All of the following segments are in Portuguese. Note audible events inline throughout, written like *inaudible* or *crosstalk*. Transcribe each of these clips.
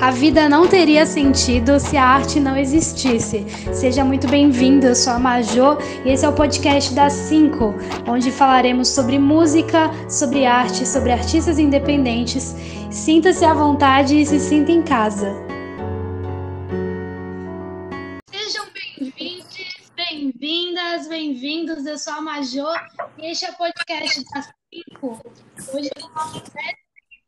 A vida não teria sentido se a arte não existisse. Seja muito bem-vindo, eu sou a Majô e esse é o podcast das 5, onde falaremos sobre música, sobre arte, sobre artistas independentes. Sinta-se à vontade e se sinta em casa. Sejam bem-vindos, bem-vindas, bem-vindos. Eu sou a Majô e este é o podcast das 5. Hoje é o nosso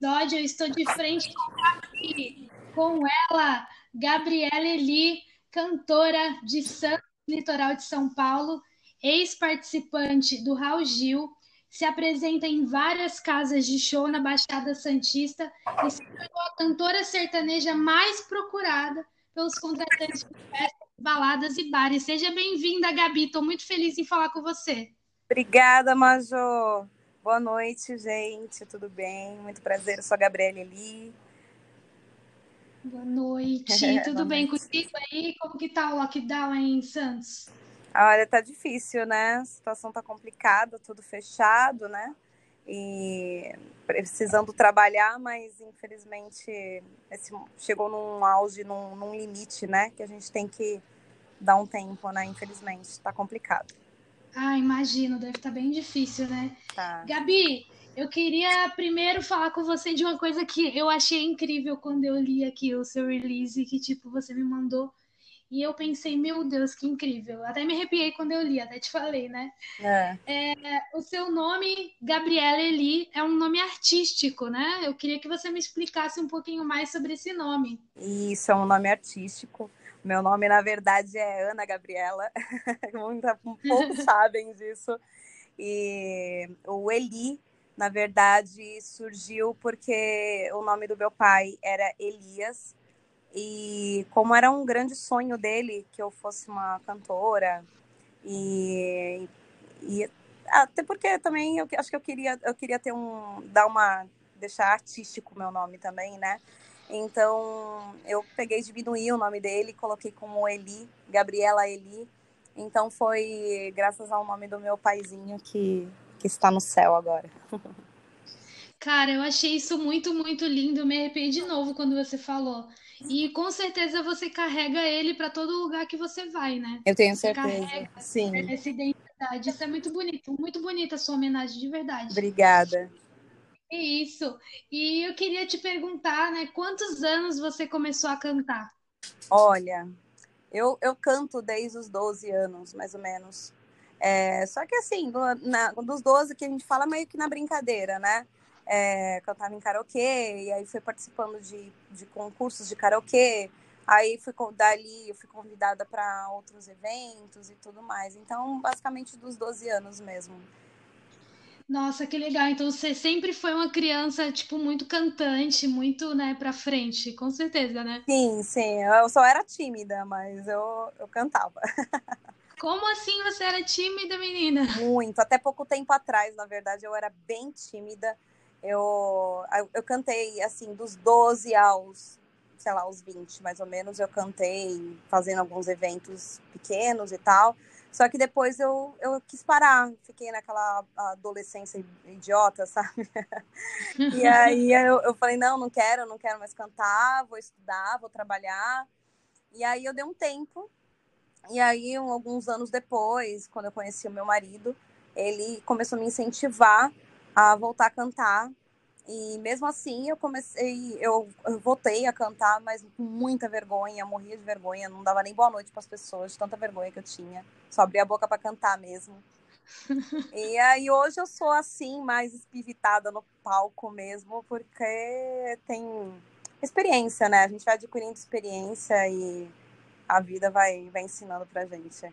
episódio, eu estou de frente aqui com ela, Gabriela Eli, cantora de Santos, litoral de São Paulo, ex-participante do Raul Gil, se apresenta em várias casas de show na Baixada Santista e se tornou a cantora sertaneja mais procurada pelos contratantes de festas, baladas e bares. Seja bem-vinda, Gabi. Estou muito feliz em falar com você. Obrigada, Major. Boa noite, gente. Tudo bem? Muito prazer. Eu sou a Gabriela Eli. Boa noite. *laughs* Tudo Boa bem noite. contigo aí? Como que tá o lockdown aí em Santos? Olha, tá difícil, né? A situação tá complicada, tudo fechado, né? E precisando trabalhar, mas infelizmente esse, chegou num auge, num, num limite, né? Que a gente tem que dar um tempo, né? Infelizmente, tá complicado. Ah, imagino, deve estar tá bem difícil, né? Tá. Gabi, eu queria primeiro falar com você de uma coisa que eu achei incrível quando eu li aqui o seu release, que tipo, você me mandou. E eu pensei, meu Deus, que incrível. Até me arrepiei quando eu li, até te falei, né? É. É, o seu nome, Gabriela Eli, é um nome artístico, né? Eu queria que você me explicasse um pouquinho mais sobre esse nome. Isso, é um nome artístico. Meu nome, na verdade, é Ana Gabriela. *laughs* Poucos *laughs* sabem disso. E o Eli na verdade, surgiu porque o nome do meu pai era Elias. E como era um grande sonho dele que eu fosse uma cantora, e, e até porque também eu acho que eu queria, eu queria ter um dar uma deixar artístico meu nome também, né? Então eu peguei diminuí o nome dele, coloquei como Eli, Gabriela Eli. Então foi graças ao nome do meu paizinho que que está no céu agora. *laughs* Cara, eu achei isso muito, muito lindo. Me arrependi de novo quando você falou. E com certeza você carrega ele para todo lugar que você vai, né? Eu tenho certeza. Carrega Sim. Essa identidade. Isso é muito bonito. Muito bonita a sua homenagem, de verdade. Obrigada. É isso. E eu queria te perguntar, né? Quantos anos você começou a cantar? Olha, eu, eu canto desde os 12 anos, mais ou menos. É, só que assim, do, na, dos 12 que a gente fala meio que na brincadeira, né? É, cantava em karaokê, e aí fui participando de, de concursos de karaokê, aí fui dali eu fui convidada para outros eventos e tudo mais. Então, basicamente dos 12 anos mesmo. Nossa, que legal. Então você sempre foi uma criança, tipo, muito cantante, muito, né, pra frente, com certeza, né? Sim, sim. Eu só era tímida, mas eu, eu cantava. *laughs* Como assim você era tímida, menina? Muito. Até pouco tempo atrás, na verdade, eu era bem tímida. Eu, eu, eu cantei, assim, dos 12 aos, sei lá, aos 20, mais ou menos, eu cantei fazendo alguns eventos pequenos e tal. Só que depois eu, eu quis parar, fiquei naquela adolescência idiota, sabe? *laughs* e aí eu, eu falei, não, não quero, não quero mais cantar, vou estudar, vou trabalhar. E aí eu dei um tempo, e aí, um, alguns anos depois, quando eu conheci o meu marido, ele começou a me incentivar a voltar a cantar. E mesmo assim, eu comecei, eu, eu voltei a cantar, mas com muita vergonha, morria de vergonha, não dava nem boa noite para as pessoas, de tanta vergonha que eu tinha. Só abria a boca para cantar mesmo. *laughs* e aí hoje eu sou assim, mais espivitada no palco mesmo, porque tem experiência, né? A gente vai adquirindo experiência e a vida vai, vai ensinando pra gente.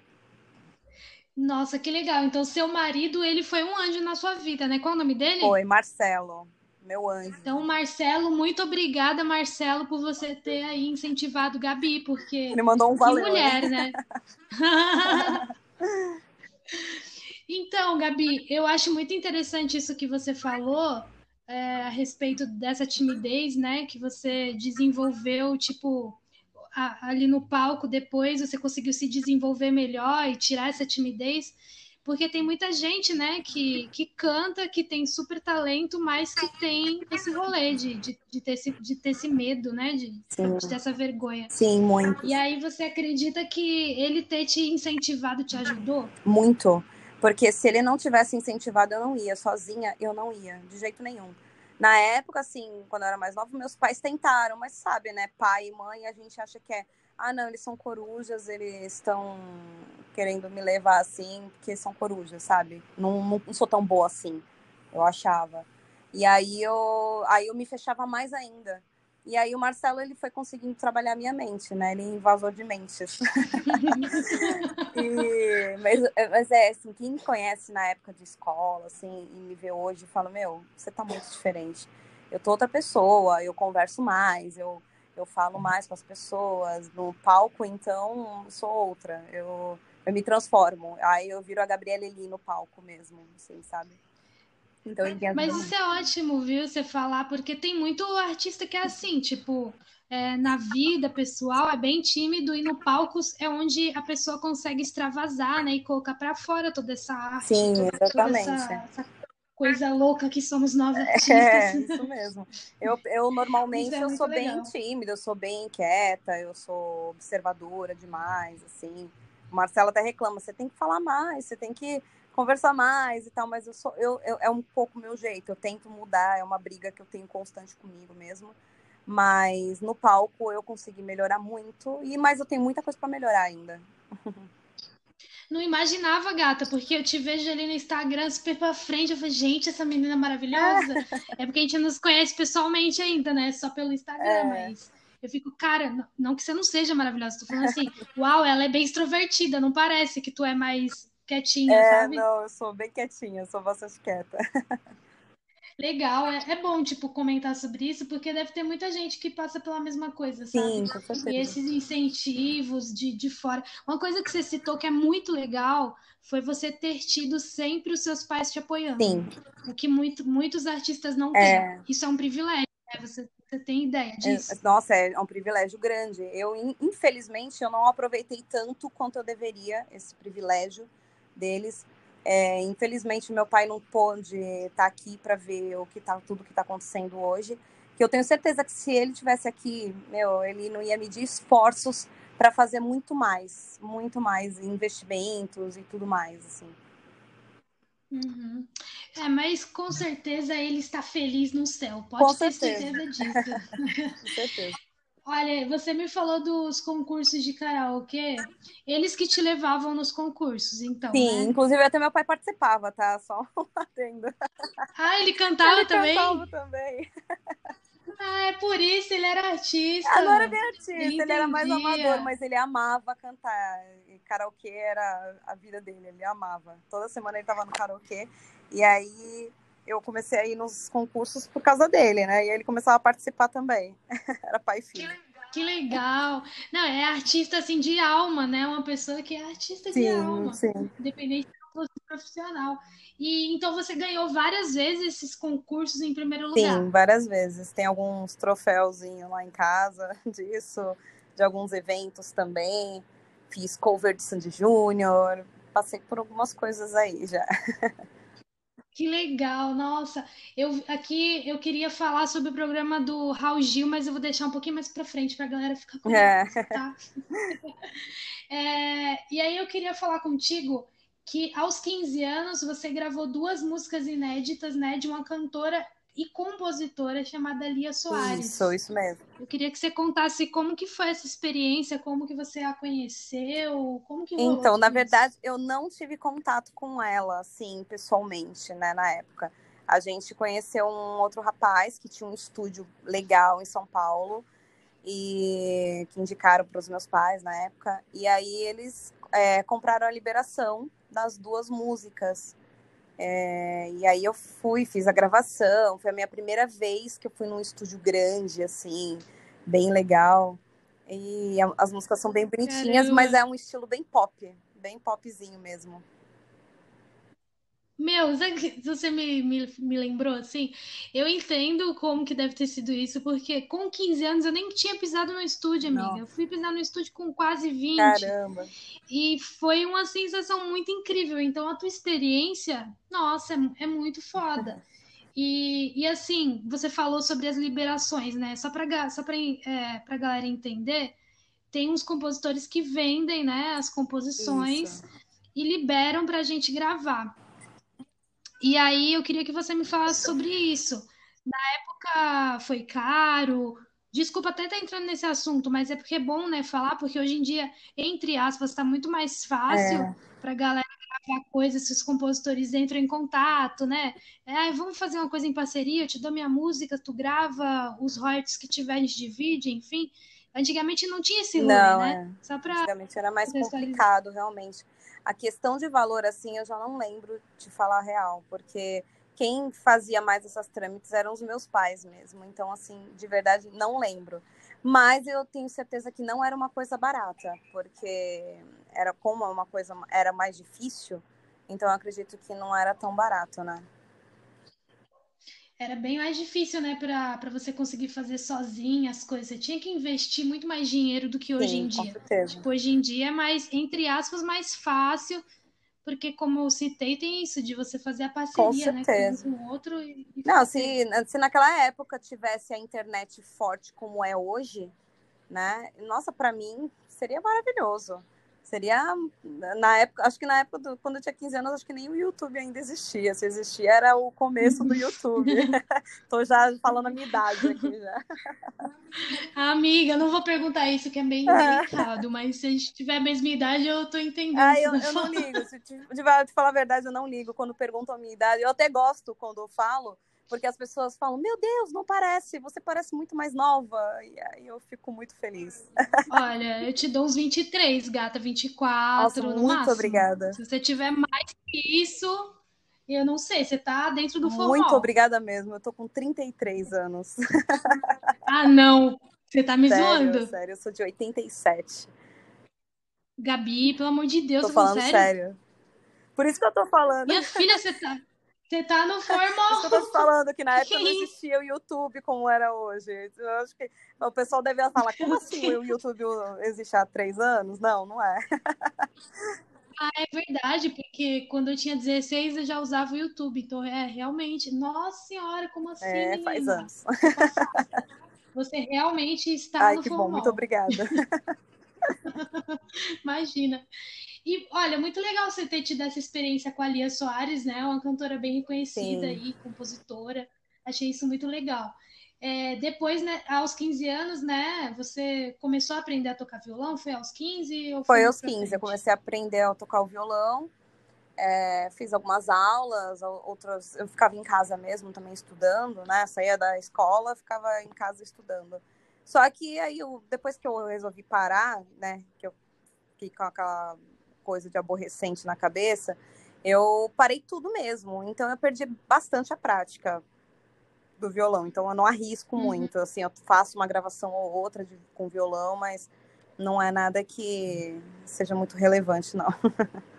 Nossa, que legal. Então, seu marido, ele foi um anjo na sua vida, né? Qual o nome dele? Foi, Marcelo, meu anjo. Então, Marcelo, muito obrigada, Marcelo, por você ter aí incentivado Gabi, porque... Ele mandou um valeu. Que mulher, né? *laughs* então, Gabi, eu acho muito interessante isso que você falou é, a respeito dessa timidez, né? Que você desenvolveu, tipo ali no palco depois você conseguiu se desenvolver melhor e tirar essa timidez. porque tem muita gente, né, que, que canta, que tem super talento, mas que tem esse rolê de, de, de, ter, esse, de ter esse medo, né, de, de ter essa vergonha. Sim, muito. E aí você acredita que ele ter te incentivado te ajudou? Muito, porque se ele não tivesse incentivado, eu não ia, sozinha eu não ia, de jeito nenhum. Na época, assim, quando eu era mais nova, meus pais tentaram, mas sabe, né? Pai e mãe, a gente acha que é, ah, não, eles são corujas, eles estão querendo me levar assim, porque são corujas, sabe? Não, não, não, sou tão boa assim, eu achava. E aí eu, aí eu me fechava mais ainda. E aí o Marcelo ele foi conseguindo trabalhar minha mente, né? Ele invasou de mentes. *laughs* e, mas, mas é assim, quem me conhece na época de escola, assim, e me vê hoje, fala, meu, você tá muito diferente. Eu tô outra pessoa, eu converso mais, eu, eu falo mais com as pessoas. No palco, então, sou outra. Eu, eu me transformo. Aí eu viro a Gabriela Eli no palco mesmo, assim, sabe? Então, Mas isso é ótimo, viu, você falar, porque tem muito artista que é assim, tipo, é, na vida pessoal é bem tímido e no palco é onde a pessoa consegue extravasar, né, e colocar para fora toda essa arte. Sim, exatamente. Essa, essa, coisa louca que somos nós é, artistas. É, *laughs* isso mesmo. Eu, eu normalmente é eu sou legal. bem tímida, eu sou bem inquieta, eu sou observadora demais, assim. O Marcelo até reclama, você tem que falar mais, você tem que conversar mais e tal, mas eu sou eu, eu, é um pouco meu jeito. Eu tento mudar, é uma briga que eu tenho constante comigo mesmo. Mas no palco eu consegui melhorar muito e mas eu tenho muita coisa para melhorar ainda. *laughs* Não imaginava, gata, porque eu te vejo ali no Instagram super pra frente. Eu falei, gente, essa menina é maravilhosa. *laughs* é porque a gente não nos conhece pessoalmente ainda, né? Só pelo Instagram, é. mas eu fico, cara, não que você não seja maravilhosa, tô falando assim, uau, ela é bem extrovertida, não parece que tu é mais quietinha, é, sabe? Não, eu sou bem quietinha, eu sou bastante quieta. Legal, é, é bom, tipo, comentar sobre isso, porque deve ter muita gente que passa pela mesma coisa, sabe? Sim, com certeza. E esses incentivos de, de fora. Uma coisa que você citou que é muito legal foi você ter tido sempre os seus pais te apoiando. Sim. O que muito, muitos artistas não têm. É. Isso é um privilégio, né? Você, você tem ideia é, disso? É, nossa, é um privilégio grande. Eu, infelizmente, eu não aproveitei tanto quanto eu deveria esse privilégio deles. É, infelizmente, meu pai não pôde estar tá aqui para ver o que tá, tudo que está acontecendo hoje. Que eu tenho certeza que se ele tivesse aqui, meu, ele não ia medir esforços para fazer muito mais, muito mais investimentos e tudo mais, assim. Uhum. É, mas com certeza ele está feliz no céu. Pode com ter certeza, certeza disso. *laughs* com certeza. Olha, você me falou dos concursos de karaokê. Eles que te levavam nos concursos, então. Sim, né? inclusive até meu pai participava, tá? Só *laughs* atendo. Ah, ele cantava ele também? Cantava também. Ah, é por isso, ele era artista. Agora ele era artista, Entendi. ele era mais amador, mas ele amava cantar. E karaokê era a vida dele, ele amava. Toda semana ele tava no karaokê. E aí eu comecei a ir nos concursos por causa dele, né? E ele começava a participar também. *laughs* Era pai e filho. Que legal. Não, é artista assim de alma, né? Uma pessoa que é artista de sim, alma. Sim. Independente do profissional. E então você ganhou várias vezes esses concursos em primeiro lugar. Sim, várias vezes. Tem alguns troféuzinhos lá em casa *laughs* disso, de alguns eventos também. Fiz cover de Sandy Júnior, passei por algumas coisas aí já. *laughs* Que legal, nossa. Eu aqui eu queria falar sobre o programa do Raul Gil, mas eu vou deixar um pouquinho mais para frente para a galera ficar com é. tá? *laughs* é, e aí eu queria falar contigo que aos 15 anos você gravou duas músicas inéditas, né, de uma cantora e compositora chamada Lia Soares. Isso, isso mesmo. Eu queria que você contasse como que foi essa experiência, como que você a conheceu, como que Então, na verdade, eu não tive contato com ela, assim, pessoalmente, né, na época. A gente conheceu um outro rapaz que tinha um estúdio legal em São Paulo e que indicaram para os meus pais na época. E aí eles é, compraram a liberação das duas músicas. É, e aí eu fui, fiz a gravação, foi a minha primeira vez que eu fui num estúdio grande, assim, bem legal. E as músicas são bem bonitinhas, Caramba. mas é um estilo bem pop, bem popzinho mesmo. Meu, sabe você me, me, me lembrou assim? Eu entendo como que deve ter sido isso, porque com 15 anos eu nem tinha pisado no estúdio, amiga. Não. Eu fui pisar no estúdio com quase 20 Caramba. e foi uma sensação muito incrível. Então a tua experiência, nossa, é, é muito foda. *laughs* E, e assim, você falou sobre as liberações, né? Só para só para é, pra galera entender, tem uns compositores que vendem, né, as composições Isso. e liberam para a gente gravar. E aí eu queria que você me falasse sobre isso. Na época foi caro. Desculpa até estar entrando nesse assunto, mas é porque é bom, né, falar, porque hoje em dia, entre aspas, está muito mais fácil É, para a galera gravar coisas se os compositores entram em contato, né? É, "Ai, vamos fazer uma coisa em parceria, eu te dou minha música, tu grava os royalties que tiver, a gente divide, enfim. Antigamente não tinha esse não, né? é. Só para Antigamente era mais complicado, realmente. A questão de valor, assim, eu já não lembro de falar real, porque quem fazia mais essas trâmites eram os meus pais mesmo. Então, assim, de verdade, não lembro. Mas eu tenho certeza que não era uma coisa barata, porque era como uma coisa era mais difícil, então eu acredito que não era tão barato, né? Era bem mais difícil, né, para para você conseguir fazer sozinha as coisas. Você tinha que investir muito mais dinheiro do que hoje em Sim, com dia. Tipo, hoje em dia é mais, entre aspas, mais fácil, porque como eu citei, tem isso de você fazer a Com parceria, né, com um certeza. com o outro e, e Não, fazer. se, se naquela época tivesse a internet forte como é hoje, né? Nossa, para mim seria maravilhoso. Seria na época, acho que na época do, quando eu tinha 15 anos, acho que nem o YouTube ainda existia. Se existia, era o começo do YouTube. *laughs* *laughs* Tô já falando a minha idade aqui já. Amiga, não vou perguntar isso, que é bem delicado, mas se a gente tiver a mesma idade, eu tô entendendo Ah, eu, eu não ligo. Se te, te falar a verdade, eu não ligo quando perguntam a minha idade. Eu até gosto quando eu falo, porque as pessoas falam: Meu Deus, não parece, você parece muito mais nova. E aí eu fico muito feliz. Olha, eu te dou uns 23, gata, Nossa, 24 no muito máximo. obrigada. Se você tiver mais que isso, eu não sei, você tá dentro do Muito forró. obrigada mesmo. Eu tô com 33 anos. *laughs* Ah, não, você tá me Sério, zoando. sério, eu sou de 87. Gabi, pelo amor de Deus, Tô falando sério? sério. Por isso que eu tô falando. Minha filha, você tá, você tá no *laughs* isso que eu formal. tô te falando que na época não existia o YouTube como era hoje. Eu acho que o pessoal deve falar, como assim o *laughs* YouTube existe há três anos? Não, não é. *laughs* Ah, é verdade, porque quando eu tinha 16 eu já usava o YouTube, então é realmente. Nossa senhora, como assim, É, faz anos. Você realmente está Ai, no que bom, muito formal. obrigada. Imagina. E olha, muito legal você ter tido essa experiência com a Lia Soares, né? Uma cantora bem reconhecida Sim. aí, compositora. Achei isso muito legal. É, depois, né, aos 15 anos, né, você começou a aprender a tocar violão? Foi aos 15 ou foi Foi aos pra 15, eu frente? comecei a aprender a tocar o violão. É, fiz algumas aulas, outras eu ficava em casa mesmo também estudando, né? Saía da escola, ficava em casa estudando. Só que aí eu, depois que eu resolvi parar, né? Que eu fiquei com aquela coisa de aborrecente na cabeça, eu parei tudo mesmo. Então eu perdi bastante a prática do violão. Então eu não arrisco Uhum. muito. Assim, eu faço uma gravação ou outra de, com violão, mas não é nada que seja muito relevante, não. *laughs*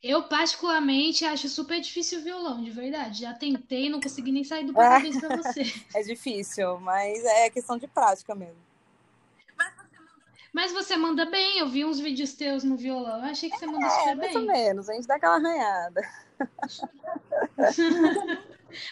Eu, particularmente, acho super difícil o violão, de verdade. Já tentei, não consegui nem sair do É, parabéns pra você. *laughs* é difícil, mas é questão de prática mesmo. Mas você manda bem, eu vi uns vídeos teus no violão. Eu achei que você manda É, super mais ou bem. menos, a gente dá aquela arranhada. *laughs*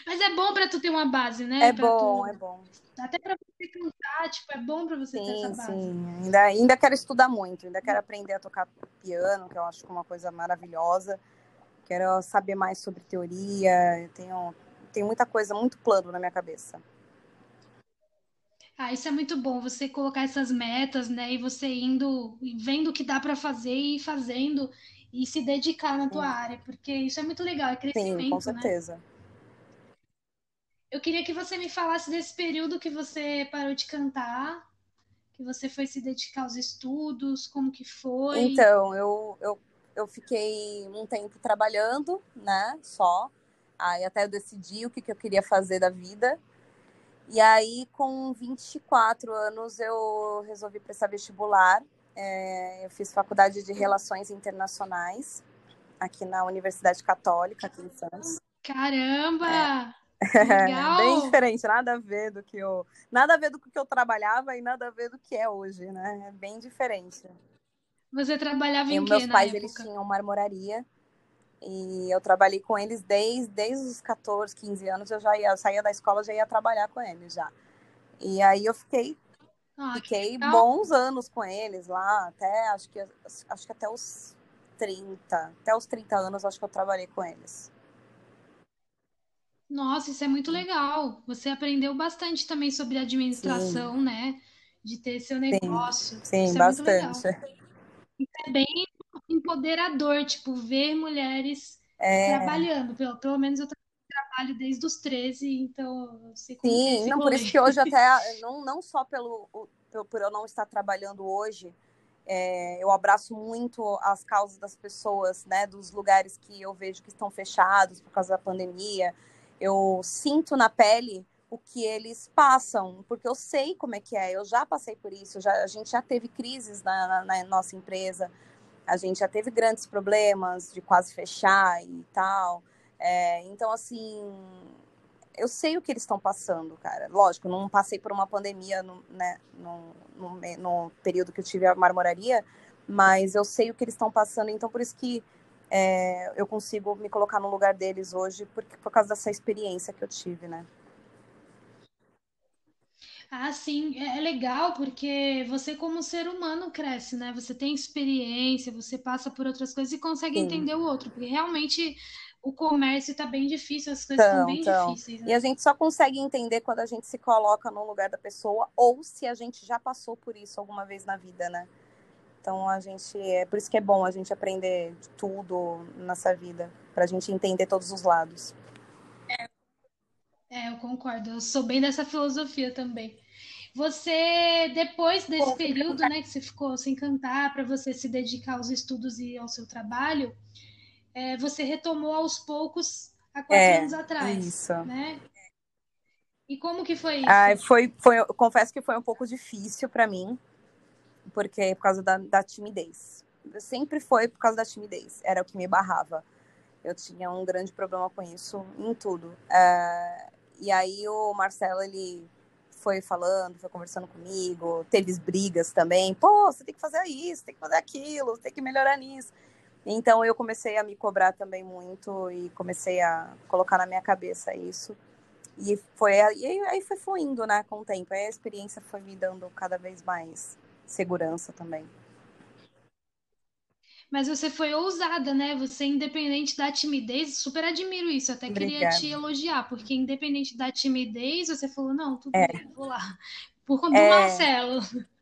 Mas é bom pra tu ter uma base, É né? Pra bom, tu. é bom. Até pra você cantar, tipo, é bom pra você ter essa Sim, base. sim. Ainda, ainda quero estudar muito, ainda quero aprender a tocar piano, que eu acho que é uma coisa maravilhosa. Quero saber mais sobre teoria. Eu tenho, tenho muita coisa, muito plano na minha cabeça. Ah, isso é muito bom, você colocar essas metas, né? E você indo, vendo o que dá pra fazer e fazendo e se dedicar na tua Sim, área, porque isso é muito legal, é sim, com crescimento, né? certeza. Eu queria que você me falasse desse período que você parou de cantar, que você foi se dedicar aos estudos, como que foi? Então, eu, eu, eu fiquei um tempo trabalhando, né? Só. Aí até eu decidi o que, que eu queria fazer da vida. E aí, com 24 anos, eu resolvi prestar vestibular. É, eu fiz faculdade de Relações Internacionais. aqui na Universidade Católica, aqui em Santos. Caramba! É. Legal. *laughs* Bem diferente, nada a ver do que eu. Nada a ver do que eu trabalhava e nada a ver do que é hoje, né? É bem diferente. Você trabalhava em e quê? Meus pais eles tinham marmoraria e eu trabalhei com eles desde, desde os 14, 15 anos. Eu já ia, eu saía da escola, já ia trabalhar com eles já. E aí eu fiquei ah, fiquei bons anos com eles lá, até acho que acho que até os 30, até os 30 anos acho que eu trabalhei com eles. Nossa, isso é muito legal. Você aprendeu bastante também sobre administração, Sim. né? De ter seu negócio. Sim, Sim é bastante. Isso é bem empoderador, tipo, ver mulheres é... trabalhando. Pelo, pelo menos eu trabalho desde os 13, então eu sei como Sim, é não, por isso que hoje até, *laughs* não, não só pelo, por eu não estar trabalhando hoje, é, eu abraço muito as causas das pessoas, né, dos lugares que eu vejo que estão fechados por causa da pandemia, eu sinto na pele o que eles passam, porque eu sei como é que é, eu já passei por isso, já, a gente já teve crises na, na, na nossa empresa, a gente já teve grandes problemas de quase fechar e tal. É, então, assim, eu sei o que eles estão passando, cara. Lógico, não passei por uma pandemia no, né, no, no, no período que eu tive a marmoraria, mas eu sei o que eles estão passando, então por isso que é, eu consigo me colocar no lugar deles hoje por, por causa dessa experiência que eu tive, né? Ah, sim, é, é legal porque você como ser humano cresce, né? Você tem experiência, você passa por outras coisas e consegue sim. entender o outro, porque realmente o comércio está bem difícil, as coisas estão bem então. difíceis. Né? E a gente só consegue entender quando a gente se coloca no lugar da pessoa ou se a gente já passou por isso alguma vez na vida, né? Então a gente é por isso que é bom a gente aprender de tudo nessa vida, para a gente entender todos os lados. É, é, eu concordo. Eu sou bem dessa filosofia também. Você, depois desse período, né, que você ficou sem cantar, para você se dedicar aos estudos e ao seu trabalho, é, você retomou aos poucos há quatro é, anos atrás, isso. né? E como que foi isso? Ah, foi, foi, confesso que foi um pouco difícil para mim, porque por causa da, da timidez. Sempre foi por causa da timidez, era o que me barrava. Eu tinha um grande problema com isso em tudo. É, e aí o Marcelo, ele foi falando, foi conversando comigo, teve brigas também. Pô, você tem que fazer isso, tem que fazer aquilo, tem que melhorar nisso. Então eu comecei a me cobrar também muito e comecei a colocar na minha cabeça isso. E foi e aí foi fluindo, né, com o tempo. Aí a experiência foi me dando cada vez mais segurança também. Mas você foi ousada, né? Você, independente da timidez, super admiro isso. Até Obrigada. queria te elogiar, porque independente da timidez, você falou, não, tudo é. bem, vou lá. Por conta é. do Marcelo. *laughs*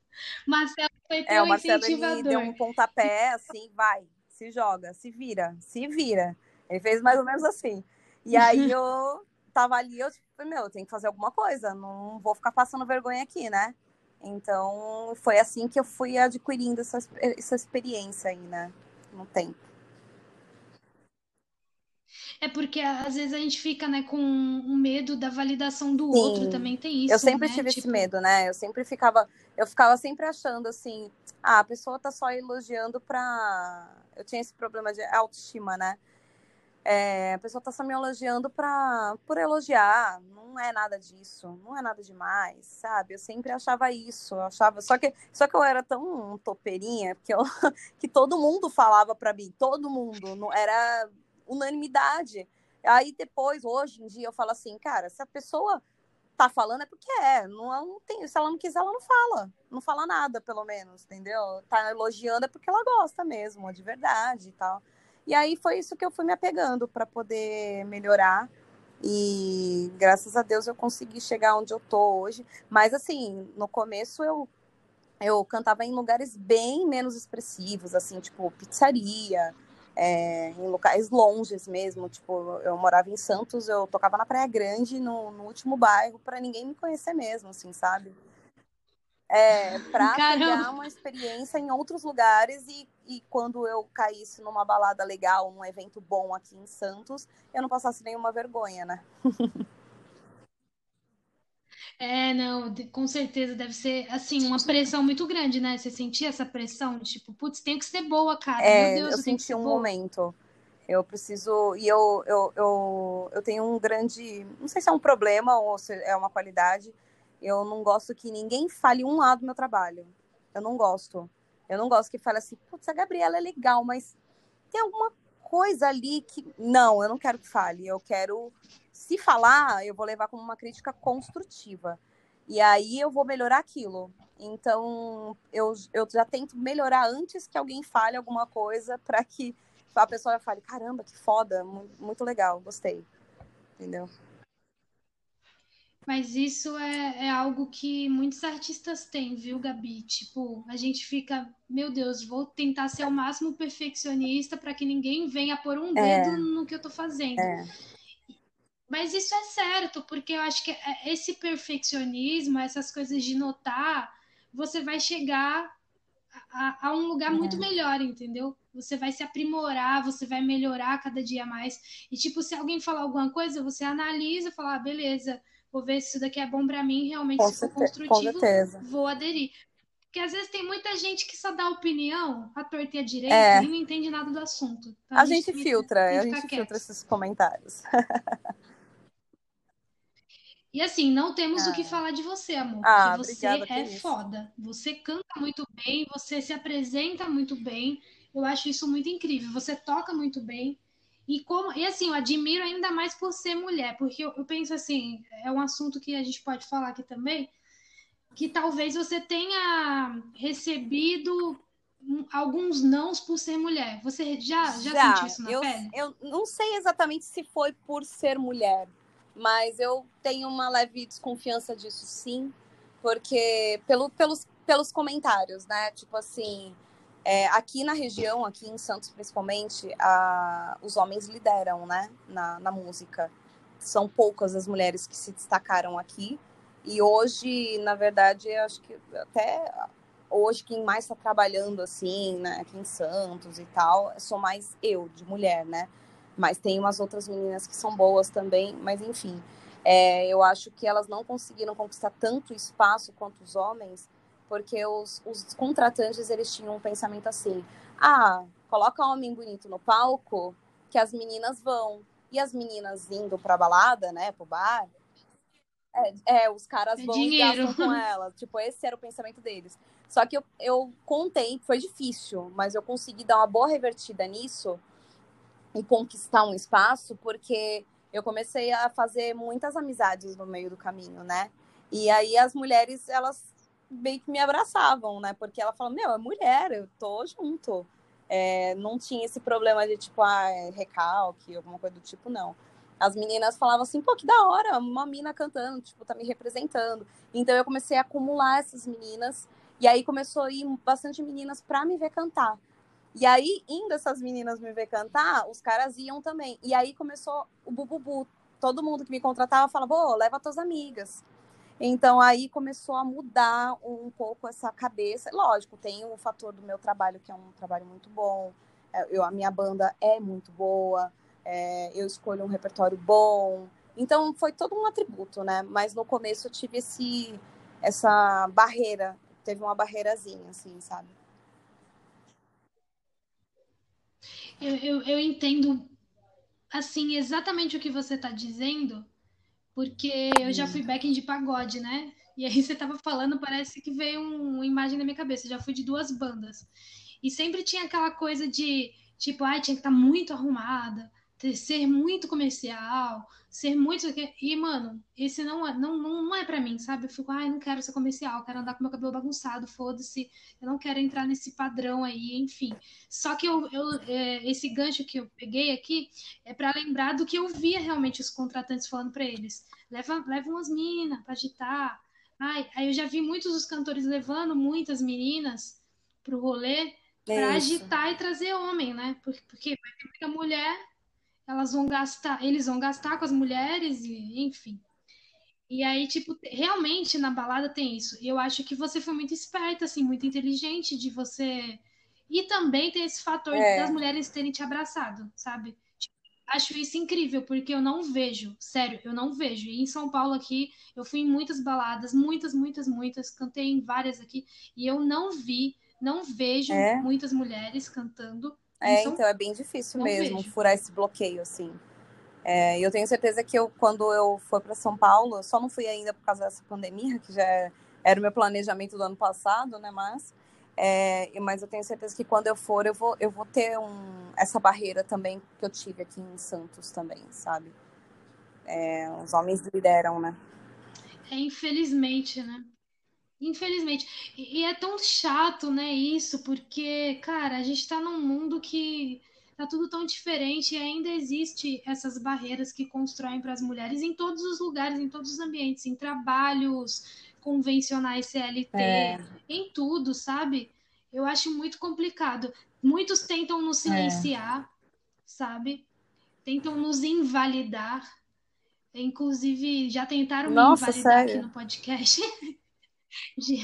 Marcelo foi teu é, o Marcelo incentivador. Ele deu um pontapé, assim, vai, se joga, se vira, se vira. Ele fez mais ou menos assim. E aí *laughs* eu tava ali, eu tipo, meu, eu tenho que fazer alguma coisa, não vou ficar passando vergonha aqui, né? Então, foi assim que eu fui adquirindo essa, essa experiência aí, né? No tempo. É porque às vezes a gente fica, né, com um medo da validação do Sim. outro, também tem isso. Eu sempre né? tive tipo... esse medo, né? Eu sempre ficava, eu ficava sempre achando assim, ah, a pessoa tá só elogiando pra. Eu tinha esse problema de autoestima, né? É, a pessoa está só me elogiando pra, por elogiar, não é nada disso, não é nada demais, sabe? Eu sempre achava isso, achava, só que, só que eu era tão topeirinha que, eu, *laughs* que todo mundo falava para mim, todo mundo, não, era unanimidade. Aí depois, hoje em dia, eu falo assim, cara, se a pessoa tá falando é porque é, não, não tem, se ela não quiser, ela não fala, não fala nada, pelo menos, entendeu? Tá elogiando é porque ela gosta mesmo, de verdade e tal. E aí foi isso que eu fui me apegando para poder melhorar. E graças a Deus eu consegui chegar onde eu tô hoje. Mas assim, no começo eu eu cantava em lugares bem menos expressivos, assim, tipo pizzaria, é, em locais longes mesmo. Tipo, eu morava em Santos, eu tocava na Praia Grande, no, no último bairro, para ninguém me conhecer mesmo, assim, sabe? É, para pegar uma experiência em outros lugares e, e quando eu caísse numa balada legal, num evento bom aqui em Santos, eu não passasse nenhuma vergonha, né? É, não, com certeza deve ser, assim, uma pressão muito grande, né? Você sentia essa pressão, tipo, putz, tem que ser boa, cara. É, Meu Deus, eu senti um boa. momento. Eu preciso. E eu, eu, eu, eu tenho um grande. Não sei se é um problema ou se é uma qualidade. Eu não gosto que ninguém fale um lado do meu trabalho. Eu não gosto. Eu não gosto que fale assim, putz, a Gabriela é legal, mas tem alguma coisa ali que. Não, eu não quero que fale. Eu quero. Se falar, eu vou levar como uma crítica construtiva. E aí eu vou melhorar aquilo. Então, eu, eu já tento melhorar antes que alguém fale alguma coisa *laughs* para que a pessoa fale: caramba, que foda, muito legal, gostei. Entendeu? Mas isso é, é algo que muitos artistas têm, viu, Gabi? Tipo, a gente fica, meu Deus, vou tentar ser o máximo perfeccionista para que ninguém venha pôr um dedo é. no que eu tô fazendo. É. Mas isso é certo, porque eu acho que é, esse perfeccionismo, essas coisas de notar, você vai chegar a, a um lugar é. muito melhor, entendeu? Você vai se aprimorar, você vai melhorar cada dia mais. E, tipo, se alguém falar alguma coisa, você analisa e fala, ah, beleza vou ver se isso daqui é bom para mim, realmente com se for construtivo, vou aderir. Porque às vezes tem muita gente que só dá opinião, a torta e a direita, é. e não entende nada do assunto. Então, a, a, gente, gente filtra, a gente quieto. filtra esses comentários. *laughs* E assim, não temos ah. o que ah. falar de você, amor. Ah, porque você é foda. Você canta muito bem, você se apresenta muito bem. Eu acho isso muito incrível. Você toca muito bem. E como e assim, eu admiro ainda mais por ser mulher, porque eu, eu, penso assim, é um assunto que a gente pode falar aqui também, que talvez você tenha recebido alguns nãos por ser mulher. Você já, já, já sentiu isso na eu, pele? Eu não sei exatamente se foi por ser mulher, mas eu tenho uma leve desconfiança disso, sim, porque pelo, pelos, pelos comentários, né? Tipo assim, é, aqui na região, aqui em Santos principalmente, a, os homens lideram, né, na, na música. São poucas as mulheres que se destacaram aqui. E hoje, na verdade, acho que até hoje quem mais está trabalhando assim, né, aqui em Santos e tal, sou mais eu, de mulher, né? Mas tem umas outras meninas que são boas também, mas enfim. É, eu acho que elas não conseguiram conquistar tanto espaço quanto os homens, porque os, os contratantes eles tinham um pensamento assim: ah, coloca homem bonito no palco, que as meninas vão. E as meninas indo pra balada, né, pro bar, é, é os caras é vão dinheiro. e gastam com *laughs* elas. Tipo, esse era o pensamento deles. Só que eu, eu contei, foi difícil, mas eu consegui dar uma boa revertida nisso e conquistar um espaço, porque eu comecei a fazer muitas amizades no meio do caminho, né? E aí as mulheres, elas meio que me abraçavam, né? Porque ela falou, meu, é mulher, eu tô junto. É, não tinha esse problema de, tipo, ah, é recalque, alguma coisa do tipo, não. As meninas falavam assim, pô, que da hora, uma mina cantando, tipo, tá me representando. Então eu comecei a acumular essas meninas, e aí começou a ir bastante meninas pra me ver cantar. E aí, indo essas meninas me ver cantar, os caras iam também. E aí começou o bububu. Todo mundo que me contratava falava, pô, leva tuas amigas. Então aí começou a mudar um pouco essa cabeça. Lógico, tem o fator do meu trabalho, que é um trabalho muito bom. É, eu, a minha banda é muito boa, é, eu escolho um repertório bom. Então foi todo um atributo, né? Mas no começo eu tive esse, essa barreira, teve uma barreirazinha, assim, sabe? Eu, eu, eu entendo, assim, exatamente o que você está dizendo, porque eu já fui backing de pagode, né? E aí você tava falando, parece que veio um, uma imagem na minha cabeça. Eu já fui de duas bandas. E sempre tinha aquela coisa de, tipo, ai, tinha que estar tá muito arrumada, ser muito comercial, ser muito. E, mano, esse não é, não, não é para mim, sabe? Eu fico, ai, não quero ser comercial, quero andar com meu cabelo bagunçado, foda-se, eu não quero entrar nesse padrão aí, enfim. Só que eu, eu é, esse gancho que eu peguei aqui é para lembrar do que eu via realmente os contratantes falando para eles. Leva, leva umas minas pra agitar. Ai, aí eu já vi muitos dos cantores levando muitas meninas pro rolê para é agitar e trazer homem, né? Porque, porque vai ter muita mulher elas vão gastar, eles vão gastar com as mulheres e enfim. E aí, tipo, realmente na balada tem isso. E eu acho que você foi muito esperta, assim, muito inteligente de você. E também tem esse fator é. das mulheres terem te abraçado, sabe? Tipo, acho isso incrível, porque eu não vejo, sério, eu não vejo. E em São Paulo aqui, eu fui em muitas baladas, muitas, muitas, muitas, cantei em várias aqui, e eu não vi, não vejo é. muitas mulheres cantando É, então é bem difícil não mesmo vejo. furar esse bloqueio, assim. É, eu tenho certeza que eu, quando eu for para São Paulo, só não fui ainda por causa dessa pandemia, que já era o meu planejamento do ano passado, né? Mas, é, mas eu tenho certeza que quando eu for, eu vou, eu vou ter um, essa barreira também que eu tive aqui em Santos também, sabe? É, os homens lideram, né? É, infelizmente, né? Infelizmente. E, e é tão chato, né, isso, porque, cara, a gente tá num mundo que tá tudo tão diferente e ainda existe essas barreiras que constroem para as mulheres em todos os lugares, em todos os ambientes, em trabalhos convencionais CLT, é. em tudo, sabe? Eu acho muito complicado. Muitos tentam nos silenciar, é. sabe? Tentam nos invalidar. Inclusive, já tentaram Nossa, me invalidar sério? aqui no podcast. *laughs* de,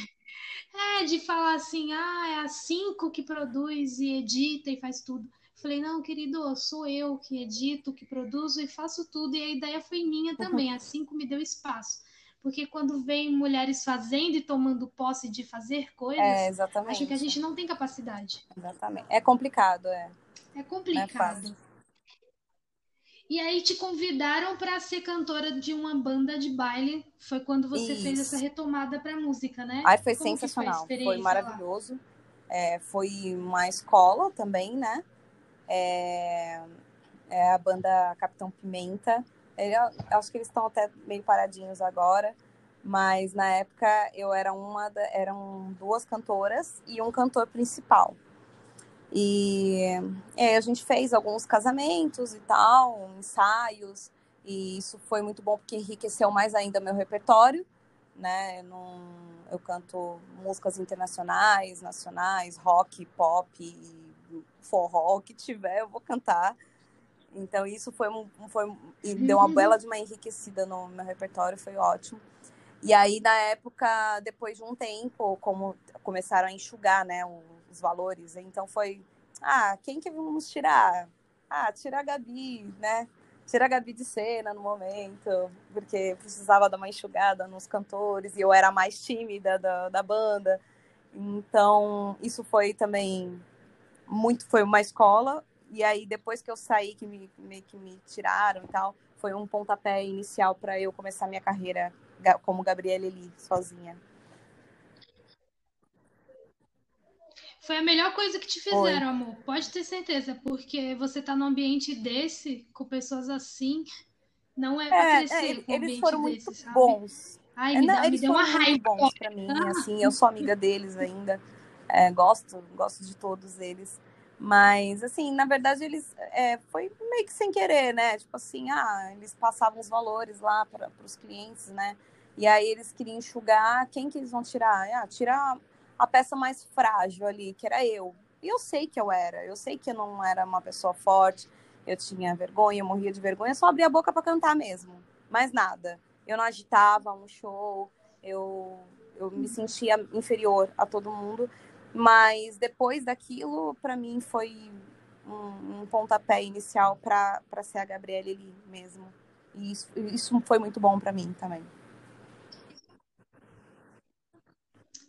é, de falar assim, ah, é a cinco que produz e edita e faz tudo. Falei, não, querido, sou eu que edito, que produzo e faço tudo. E a ideia foi minha também. A Cinco me deu espaço. Porque quando vem mulheres fazendo e tomando posse de fazer coisas, é, acho que a gente não tem capacidade. Exatamente. É complicado, é. É complicado. É e aí te convidaram para ser cantora de uma banda de baile. Foi quando você Isso. fez essa retomada para música, né? Aí foi Como sensacional, foi, foi, maravilhoso. É, foi uma escola também, né? é, é a banda Capitão Pimenta. Ele, acho que eles estão até meio paradinhos agora, mas na época eu era uma, da, eram duas cantoras e um cantor principal. E, aí a gente fez alguns casamentos e tal, ensaios, e isso foi muito bom porque enriqueceu mais ainda meu repertório, né? Eu, não, eu canto músicas internacionais, nacionais, rock, pop, forró, o que tiver, eu vou cantar. Então isso foi um, foi e deu uma bela de uma enriquecida no meu repertório, foi ótimo. E aí na época, depois de um tempo, como começaram a enxugar, né, os valores, então foi, ah, quem que vamos tirar? Ah, tira a Gabi, né? Tira a Gabi de cena no momento, porque precisava dar uma enxugada nos cantores e eu era mais tímida da, da banda. Então, isso foi também muito foi uma escola e aí depois que eu saí que me meio que me tiraram e tal foi um pontapé inicial para eu começar minha carreira como Gabriela Eli sozinha foi a melhor coisa que te fizeram foi. amor pode ter certeza porque você tá num ambiente desse com pessoas assim não é, pra é, crescer é, eles foram muito desse, bons Ai, é, me, não, dá, me deu uma raiva bons para mim assim eu sou amiga deles ainda é, gosto, gosto de todos eles. Mas, assim, na verdade, eles é, foi meio que sem querer, né? Tipo assim, ah, eles passavam os valores lá para os clientes, né? E aí eles queriam enxugar, quem que eles vão tirar? Ah, tirar a peça mais frágil ali, que era eu. E eu sei que eu era, eu sei que eu não era uma pessoa forte, eu tinha vergonha, eu morria de vergonha, só abria a boca para cantar mesmo, mais nada. Eu não agitava um show, eu, eu me sentia inferior a todo mundo. Mas depois daquilo, para mim, foi um, um pontapé inicial para ser a Gabriela ali mesmo. E isso, isso foi muito bom para mim também.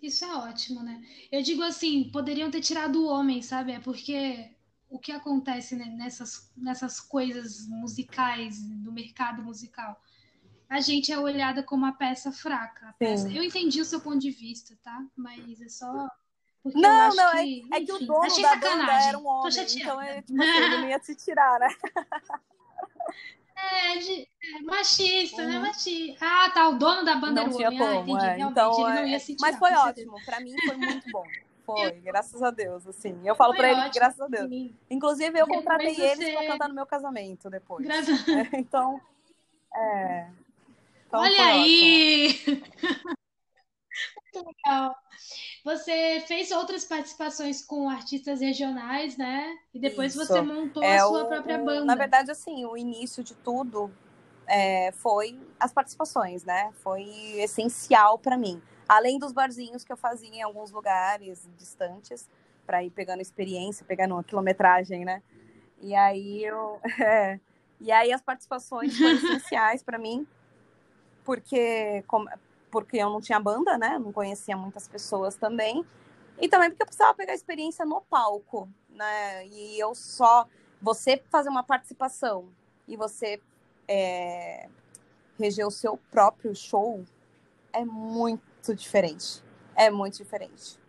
Isso é ótimo, né? Eu digo assim, poderiam ter tirado o homem, sabe? É porque o que acontece né, nessas, nessas coisas musicais, do mercado musical, a gente é olhada como uma peça fraca. Peça... Eu entendi o seu ponto de vista, tá? Mas é só porque não, não, é que, é, é, que o dono da banda era um homem, então é, tipo, assim, ele não ia se tirar, né? *laughs* É, de, é machista, né? uhum. né? Machista. Ah, tá, o dono da banda não era homem. Ah, entendi, é. então, ele não ia é, se tirar. Mas foi ótimo, pra mim foi muito bom. *laughs* Foi, graças a Deus, assim. Eu falo pra ele que graças a Deus. Sim. Inclusive, eu contratei você... eles pra cantar no meu casamento depois. Graças... *laughs* É, então, é... Então, Olha aí! *laughs* Muito legal. Você fez outras participações com artistas regionais, né? E depois Isso. você montou é a sua o, própria banda. Na verdade, assim, o início de tudo é, foi as participações, né? Foi essencial para mim. Além dos barzinhos que eu fazia em alguns lugares distantes, para ir pegando experiência, pegando uma quilometragem, né? E aí eu. *laughs* É, e aí as participações foram *laughs* essenciais para mim, porque como, porque eu não tinha banda, né? Não conhecia muitas pessoas também. E também porque eu precisava pegar experiência no palco, né? E eu só você fazer uma participação e você é, reger o seu próprio show é muito diferente. É muito diferente.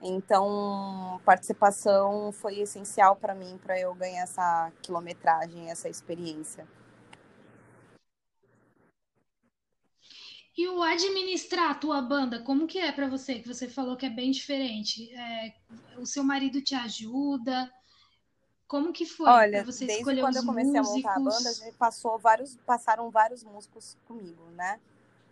Então, participação foi essencial para mim para eu ganhar essa quilometragem, essa experiência. E o administrar a tua banda, como que é para você? Que você falou que é bem diferente. É, o seu marido te ajuda? Como que foi Olha, você desde escolher quando eu comecei músicos? a montar a banda, a gente passou vários, passaram vários músicos comigo, né?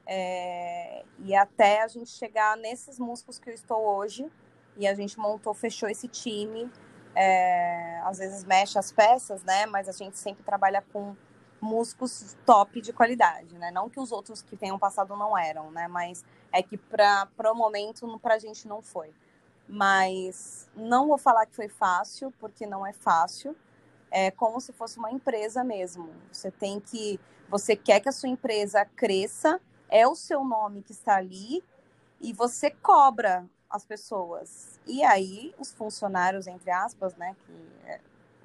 É, e até a gente chegar nesses músicos que eu estou hoje, e a gente montou, fechou esse time. É, às vezes mexe as peças, né? Mas a gente sempre trabalha com músicos top de qualidade, né? Não que os outros que tenham passado não eram, né? Mas é que para o momento para a gente não foi. Mas não vou falar que foi fácil, porque não é fácil. É como se fosse uma empresa mesmo. Você tem que, você quer que a sua empresa cresça, é o seu nome que está ali e você cobra as pessoas. E aí os funcionários entre aspas, né, que é,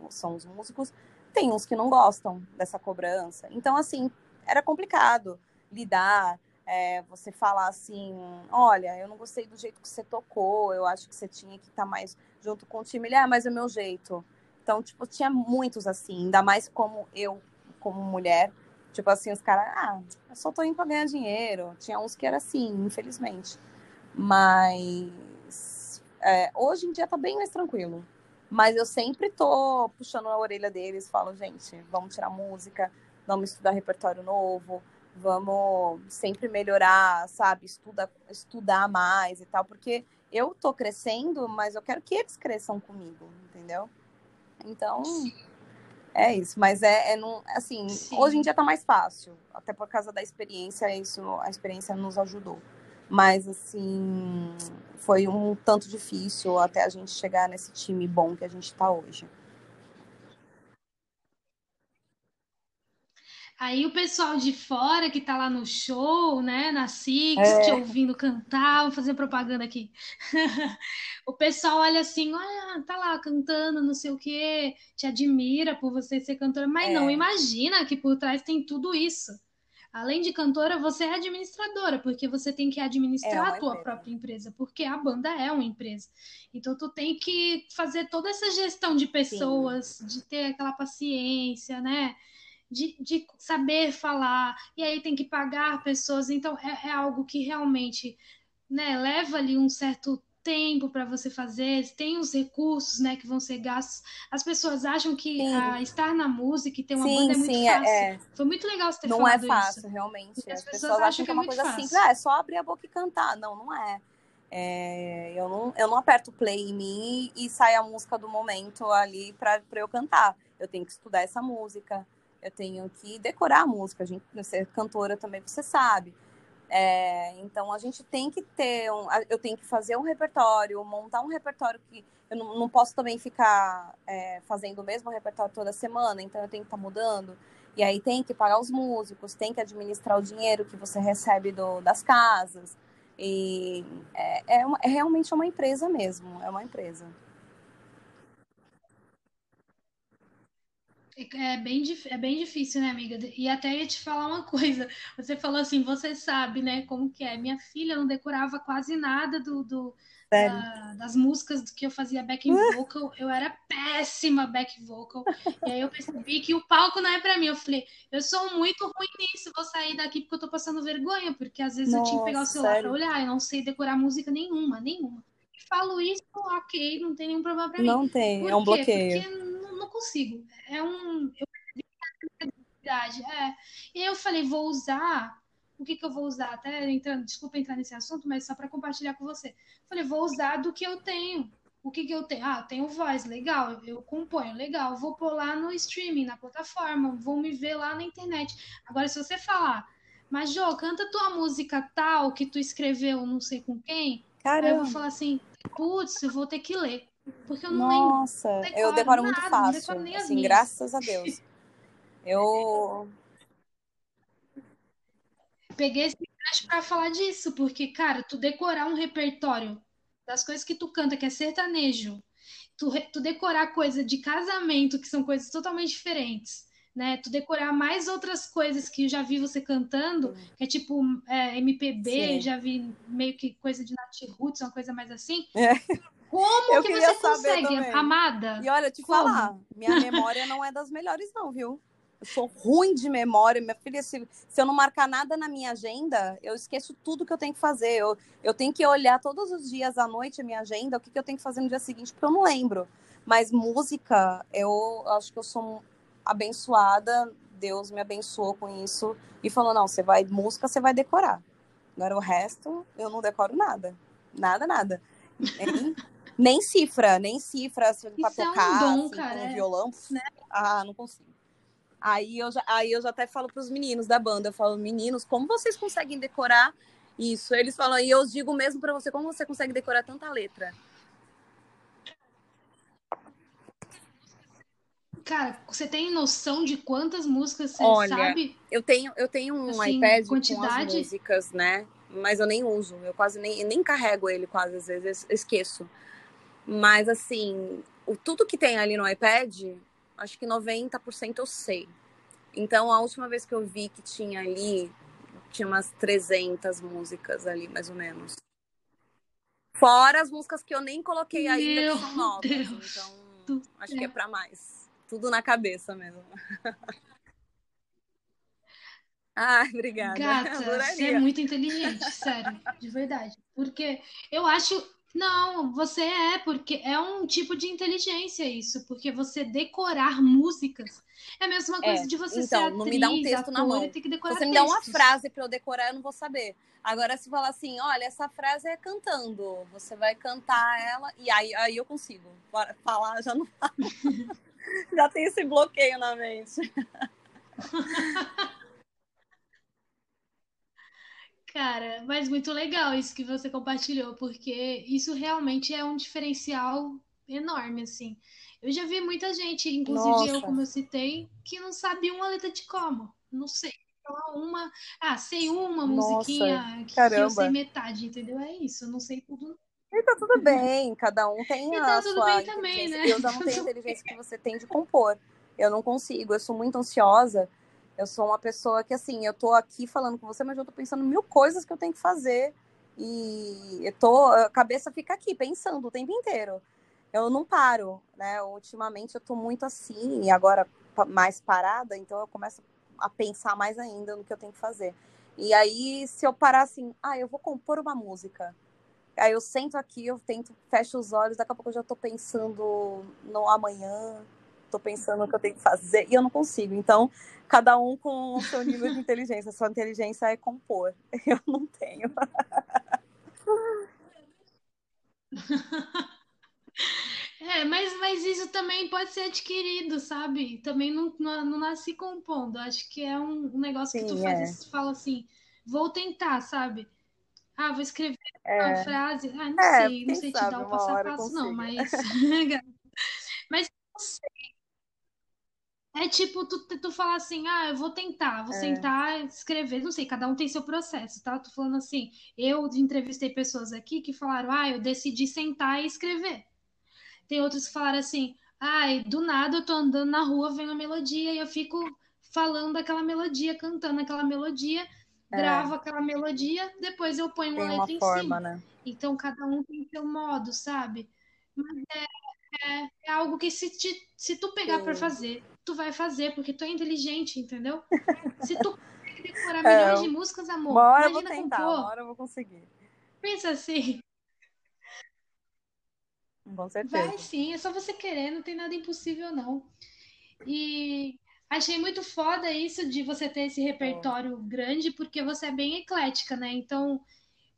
são os músicos, tem uns que não gostam dessa cobrança. Então, assim, era complicado lidar. É, você falar assim, olha, eu não gostei do jeito que você tocou, eu acho que você tinha que estar tá mais junto com o time. Ele, ah, mas é o meu jeito. Então, tipo, tinha muitos assim, ainda mais como eu, como mulher. Tipo assim, os caras, ah, eu só tô indo pra ganhar dinheiro. Tinha uns que era assim, infelizmente. Mas é, hoje em dia tá bem mais tranquilo. Mas eu sempre tô puxando a orelha deles, falo, gente, vamos tirar música, vamos estudar repertório novo, vamos sempre melhorar, sabe? Estuda, estudar mais e tal, porque eu tô crescendo, mas eu quero que eles cresçam comigo, entendeu? Então, é isso. Mas é, é não, assim, Sim. hoje em dia tá mais fácil, até por causa da experiência, isso, a experiência nos ajudou. Mas, assim, foi um tanto difícil até a gente chegar nesse time bom que a gente está hoje. Aí o pessoal de fora que tá lá no show, né, na Six, é. te ouvindo cantar, vou fazer propaganda aqui. *laughs* o pessoal olha assim, ah, tá lá cantando, não sei o quê, te admira por você ser cantora, mas é. não imagina que por trás tem tudo isso. Além de cantora, você é administradora, porque você tem que administrar é a tua empresa. própria empresa, porque a banda é uma empresa. Então tu tem que fazer toda essa gestão de pessoas, Sim. de ter aquela paciência, né? De, de, saber falar, e aí tem que pagar pessoas, então é, é algo que realmente né, leva ali um certo tempo para você fazer, tem os recursos, né, que vão ser gastos. As pessoas acham que a, estar na música e ter uma sim, banda é muito sim, é, fácil. É, Foi muito legal você ter não falado Não é fácil, isso. realmente. As, as, pessoas, pessoas acham que é uma coisa fácil. simples. Ah, é só abrir a boca e cantar. Não, não é. é. eu, não, eu não aperto play em mim e sai a música do momento ali para eu cantar. Eu tenho que estudar essa música, eu tenho que decorar a música. A gente, você é cantora também, você sabe. É, então a gente tem que ter, um, eu tenho que fazer um repertório, montar um repertório que eu não, não posso também ficar é, fazendo o mesmo repertório toda semana, então eu tenho que estar tá mudando. E aí tem que pagar os músicos, tem que administrar o dinheiro que você recebe do, das casas. E é, é, uma, é realmente uma empresa mesmo, é uma empresa. É bem, é bem difícil, né, amiga? E até ia te falar uma *laughs* coisa. Você falou assim, você sabe, né, como que é. Minha filha não decorava quase nada do, do da, das músicas que eu fazia back vocal. Eu era péssima back vocal. E aí eu percebi que o palco não é para mim. Eu falei, eu sou muito ruim nisso, vou sair daqui porque eu tô passando vergonha, porque às vezes Nossa, eu tinha que pegar o celular sério? pra olhar, eu não sei decorar música nenhuma, nenhuma. Falo isso, ok, não tem nenhum problema pra mim. Não tem, Por é um quê? bloqueio. Porque consigo. É um. Eu é. E aí eu falei, vou usar. O que, que eu vou usar? Até entrando, desculpa entrar nesse assunto, mas só para compartilhar com você. falei, vou usar do que eu tenho. O que, que eu tenho? Ah, tenho voz, legal, eu, eu componho, legal. Vou pôr lá no streaming, na plataforma, vou me ver lá na internet. Agora, se você falar, mas Jô, canta tua música tal que tu escreveu não sei com quem, Caramba. aí eu vou falar assim, putz, eu vou ter que ler. Porque eu não Nossa, lembro, eu decoro nada, muito fácil. Assim, graças a Deus. Eu peguei esse gancho para falar disso, porque, cara, tu decorar um repertório das coisas que tu canta, que é sertanejo, tu, tu decorar coisa de casamento, que são coisas totalmente diferentes, né? Tu decorar mais outras coisas que eu já vi você cantando, que é tipo é, MPB, já vi meio que coisa de Nat Roots, uma coisa mais assim. É. Como eu que você consegue, também. amada? E olha, te Como? falar, minha *laughs* memória não é das melhores, não, viu? Eu sou ruim de memória, minha filha. Se, se eu não marcar nada na minha agenda, eu esqueço tudo que eu tenho que fazer. Eu, eu tenho que olhar todos os dias à noite a minha agenda, o que, que eu tenho que fazer no dia seguinte, porque eu não lembro. Mas música, eu acho que eu sou abençoada. Deus me abençoou com isso e falou: não, você vai, música você vai decorar. Agora o resto, eu não decoro nada. Nada, nada. *laughs* Nem, cifra, nem cifra assim, pra tocar é um dom, assim, cara, com é, violão. Né? Ah, não consigo. Aí eu já, aí eu já até falo para os meninos da banda, eu falo, meninos, como vocês conseguem decorar isso? Eles falam, e eu digo mesmo para você, como você consegue decorar tanta letra? Cara, você tem noção de quantas músicas você Olha, sabe? Eu tenho, eu tenho um assim, iPad quantidade? com as músicas, né? Mas eu nem uso, eu quase nem, nem carrego ele quase às vezes, esqueço. Mas assim, o, tudo que tem ali no iPad, acho que 90% eu sei. Então, a última vez que eu vi que tinha ali, tinha umas 300 músicas ali, mais ou menos. Fora as músicas que eu nem coloquei ainda, Meu que são novas. Deus então, acho que é para mais. Tudo na cabeça mesmo. *laughs* Ai, obrigada. Gata, *laughs* você é muito inteligente, sério, de verdade. Porque eu acho não, você é, porque é um tipo de inteligência isso, porque você decorar músicas é a mesma coisa é, de você então, ser atriz, não me dá um texto na mão. Tem que decorar você me dá uma frase para eu decorar, eu não vou saber. Agora, se falar assim, olha, essa frase é cantando, você vai cantar ela, e aí, aí eu consigo. Falar, já não falo. *laughs* *laughs* já tem esse bloqueio na mente. *laughs* Cara, mas muito legal isso que você compartilhou, porque isso realmente é um diferencial enorme, assim. Eu já vi muita gente, inclusive Nossa. eu, como eu citei, que não sabia uma letra de como. Não sei. Uma. Ah, sei uma Nossa, musiquinha que, que, eu sei metade, entendeu? É isso, eu não sei tudo. E tá tudo bem, cada um tem e a tá tudo bem também, né? Eu já não tenho *laughs* a inteligência que você tem de compor. Eu não consigo, eu sou muito ansiosa. Eu sou uma pessoa que, assim, eu tô aqui falando com você, mas eu tô pensando mil coisas que eu tenho que fazer. E eu tô, a cabeça fica aqui pensando o tempo inteiro. Eu não paro, né? Ultimamente eu tô muito assim, e agora mais parada, então eu começo a pensar mais ainda no que eu tenho que fazer. E aí, se eu parar assim, ah, eu vou compor uma música. Aí eu sento aqui, eu tento, fecho os olhos, daqui a pouco eu já tô pensando no amanhã, tô pensando no que eu tenho que fazer, e eu não consigo. Então, cada um com o seu nível de inteligência. Sua inteligência é compor. *laughs* Eu não tenho. *laughs* É, mas, mas isso também pode ser adquirido, sabe? Também não, não, não nasci compondo. Acho que é um, um negócio Sim, que tu faz, é. fala assim, vou tentar, sabe? Ah, vou escrever é. uma frase. Ah, não é, sei, não sei te dar o passo a passo, não, mas. *laughs* mas não sei. É tipo, tu, tu falar assim, ah, eu vou tentar, vou é. sentar, escrever, não sei, cada um tem seu processo, tá? Tu falando assim, eu entrevistei pessoas aqui que falaram, ah, eu decidi sentar e escrever. Tem outros que falaram assim, ai, ah, do nada eu tô andando na rua, vem uma melodia e eu fico falando aquela melodia, cantando aquela melodia, é. gravo aquela melodia, depois eu ponho uma, letra em forma, cima. Né? Então cada um tem seu modo, sabe? Mas é, é, é algo que se, te, se tu pegar para fazer, tu vai fazer, porque tu é inteligente, entendeu? Se tu *laughs* decorar é, milhões de músicas, amor, uma hora imagina eu vou tentar, compor. Uma hora eu vou conseguir. Pensa assim. Com certeza. Vai sim, é só você querer, não tem nada impossível, não. E achei muito foda isso de você ter esse repertório grande, porque você é bem eclética, né? Então,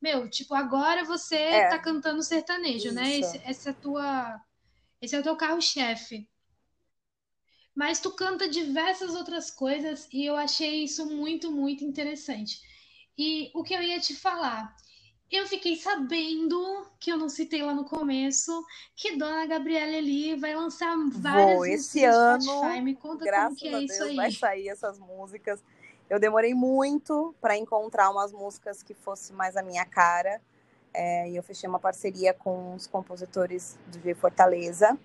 meu, tipo, agora você é. tá cantando sertanejo, né? isso. né? Esse, essa é tua. Esse é o teu carro-chefe mas tu canta diversas outras coisas e eu achei isso muito, muito interessante. E o que eu ia te falar, eu fiquei sabendo, que eu não citei lá no começo, que Dona Gabriela Eli vai lançar várias Vou, esse ano, Spotify. Me conta como que é Deus, isso aí. Vai sair essas músicas. Eu demorei muito para encontrar umas músicas que fosse mais a minha cara. É, e eu fechei uma parceria com os compositores do G Fortaleza.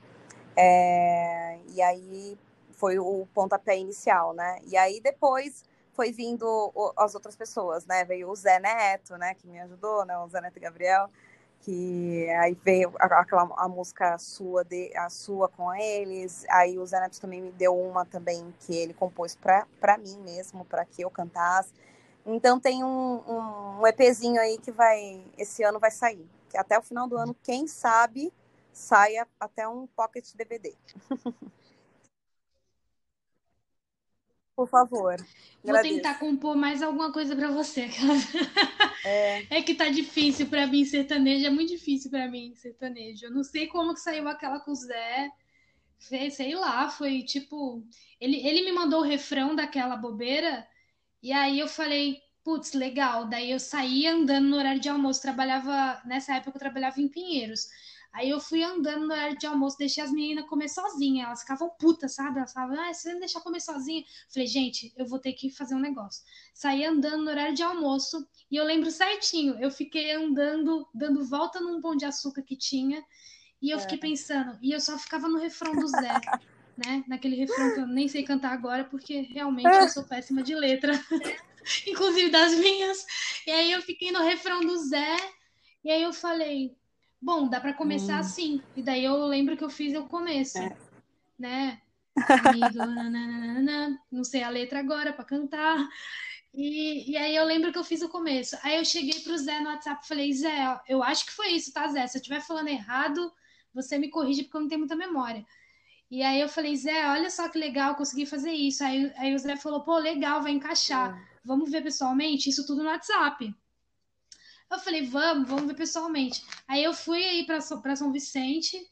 É, e aí foi o pontapé inicial, né? E aí depois foi vindo as outras pessoas, né? Veio o Zé Neto, né? Que me ajudou, né? O Zé Neto e Gabriel que aí veio aquela a música sua de a sua com eles aí o Zé Neto também me deu uma também que ele compôs para mim mesmo para que eu cantasse então tem um, um, EPzinho aí que vai esse ano vai sair até o final do ano quem sabe saia até um pocket DVD *laughs* por favor Vou tentar compor mais alguma coisa para você. *laughs* É. é. que tá difícil para mim sertanejo, é muito difícil para mim sertanejo. Eu não sei como que saiu aquela com o Zé. Sei lá, foi tipo. Ele, ele me mandou o refrão daquela bobeira, e aí eu falei, putz, legal. Daí eu saía andando no horário de almoço, trabalhava. Nessa época eu trabalhava em Pinheiros. Aí eu fui andando no horário de almoço, deixei as meninas comer sozinha. Elas ficavam putas, sabe? Elas falavam, ah, você não deixar comer sozinha. Falei, gente, eu vou ter que fazer um negócio. Saí andando no horário de almoço e eu lembro certinho. Eu fiquei andando, dando volta num pão de açúcar que tinha. E eu é. fiquei pensando, e eu só ficava no refrão do Zé, *laughs* né? Naquele refrão que eu nem sei cantar agora, porque realmente eu sou péssima de letra. *laughs* Inclusive das minhas. E aí eu fiquei no refrão do Zé. E aí eu falei, bom, dá para começar hum. assim. E daí eu lembro que eu fiz o começo, é. né? *laughs* Amigo, nananana, não sei a letra agora para cantar. E, e aí eu lembro que eu fiz o começo. Aí eu cheguei pro Zé no WhatsApp e falei, Zé, eu acho que foi isso, tá, Zé? Se eu estiver falando errado, você me corrige porque eu não tenho muita memória. E aí eu falei, Zé, olha só que legal, consegui fazer isso. Aí, aí o Zé falou, pô, legal, vai encaixar. É. Vamos ver pessoalmente? Isso tudo no WhatsApp. Eu falei, vamos, vamos ver pessoalmente. Aí eu fui aí para São Vicente,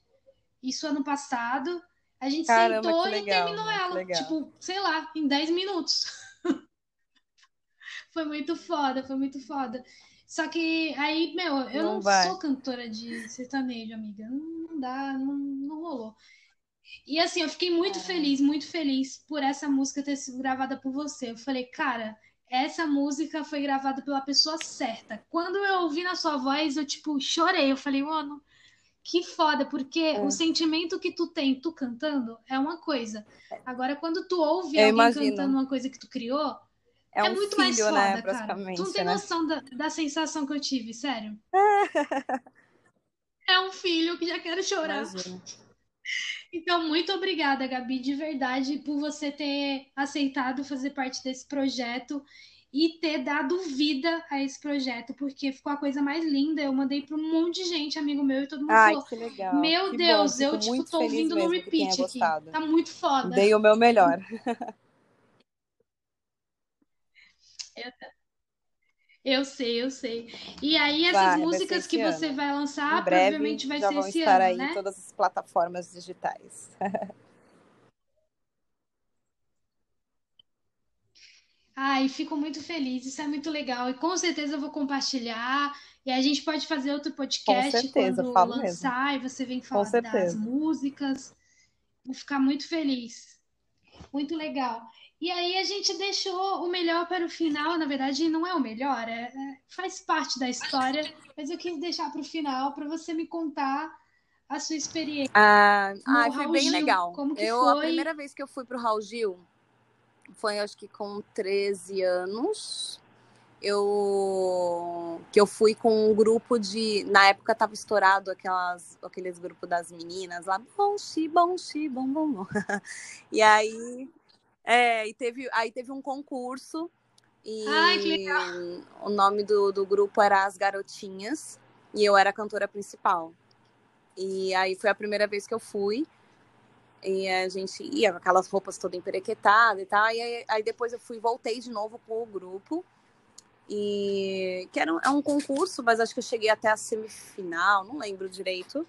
isso ano passado. A gente Caramba, sentou legal, e terminou ela, tipo, sei lá, em 10 minutos. *laughs* foi muito foda, foi muito foda. Só que aí, meu, eu não, não sou cantora de sertanejo, amiga. Não, não dá, não, não rolou. E assim, eu fiquei muito é. feliz, muito feliz por essa música ter sido gravada por você. Eu falei, cara, essa música foi gravada pela pessoa certa. Quando eu ouvi na sua voz, eu, tipo, chorei. Eu falei, mano, que foda, porque é. o sentimento que tu tem, tu cantando, é uma coisa. Agora, quando tu ouve eu alguém imagino. cantando uma coisa que tu criou, é, é um muito filho, mais foda, né, cara. Tu não tem né? noção da, da sensação que eu tive, sério. *laughs* é um filho que já quero chorar. Imagina. Então, muito obrigada, Gabi, de verdade, por você ter aceitado fazer parte desse projeto e ter dado vida a esse projeto, porque ficou a coisa mais linda. Eu mandei para um monte de gente, amigo meu, e todo mundo Ai, falou: que legal. Meu que Deus, bom, eu tipo, tô ouvindo no repeat aqui. Tá muito foda. Dei o meu melhor. *laughs* *laughs* eu... Eu sei, eu sei. E aí, essas vai, músicas que ano. você vai lançar, breve, provavelmente vai ser esse estar ano, aí né? em todas as plataformas digitais. *laughs* Ai, fico muito feliz, isso é muito legal. E com certeza eu vou compartilhar. E a gente pode fazer outro podcast certeza, quando lançar mesmo. e você vem falar das músicas. Vou ficar muito feliz. Muito legal. E aí a gente deixou o melhor para o final, na verdade não é o melhor, é, é faz parte da história, mas eu quis deixar para o final para você me contar a sua experiência. Ah, ah foi bem Gil, legal. Como que eu, foi? A primeira vez que eu fui para o Raul Gil foi acho que com 13 anos. Eu que eu fui com um grupo de. Na época tava estourado aquelas, aqueles grupos das meninas lá, bom, xi, bom, xi, bom, bom, bom. *laughs* E aí é, e teve, aí teve um concurso e Ai, que legal. o nome do, do grupo era As Garotinhas e eu era a cantora principal. E aí foi a primeira vez que eu fui. E a gente ia com aquelas roupas toda emperequetada e tal. E aí, aí, depois eu fui voltei de novo com o grupo. E que era um, é um concurso, mas acho que eu cheguei até a semifinal, não lembro direito.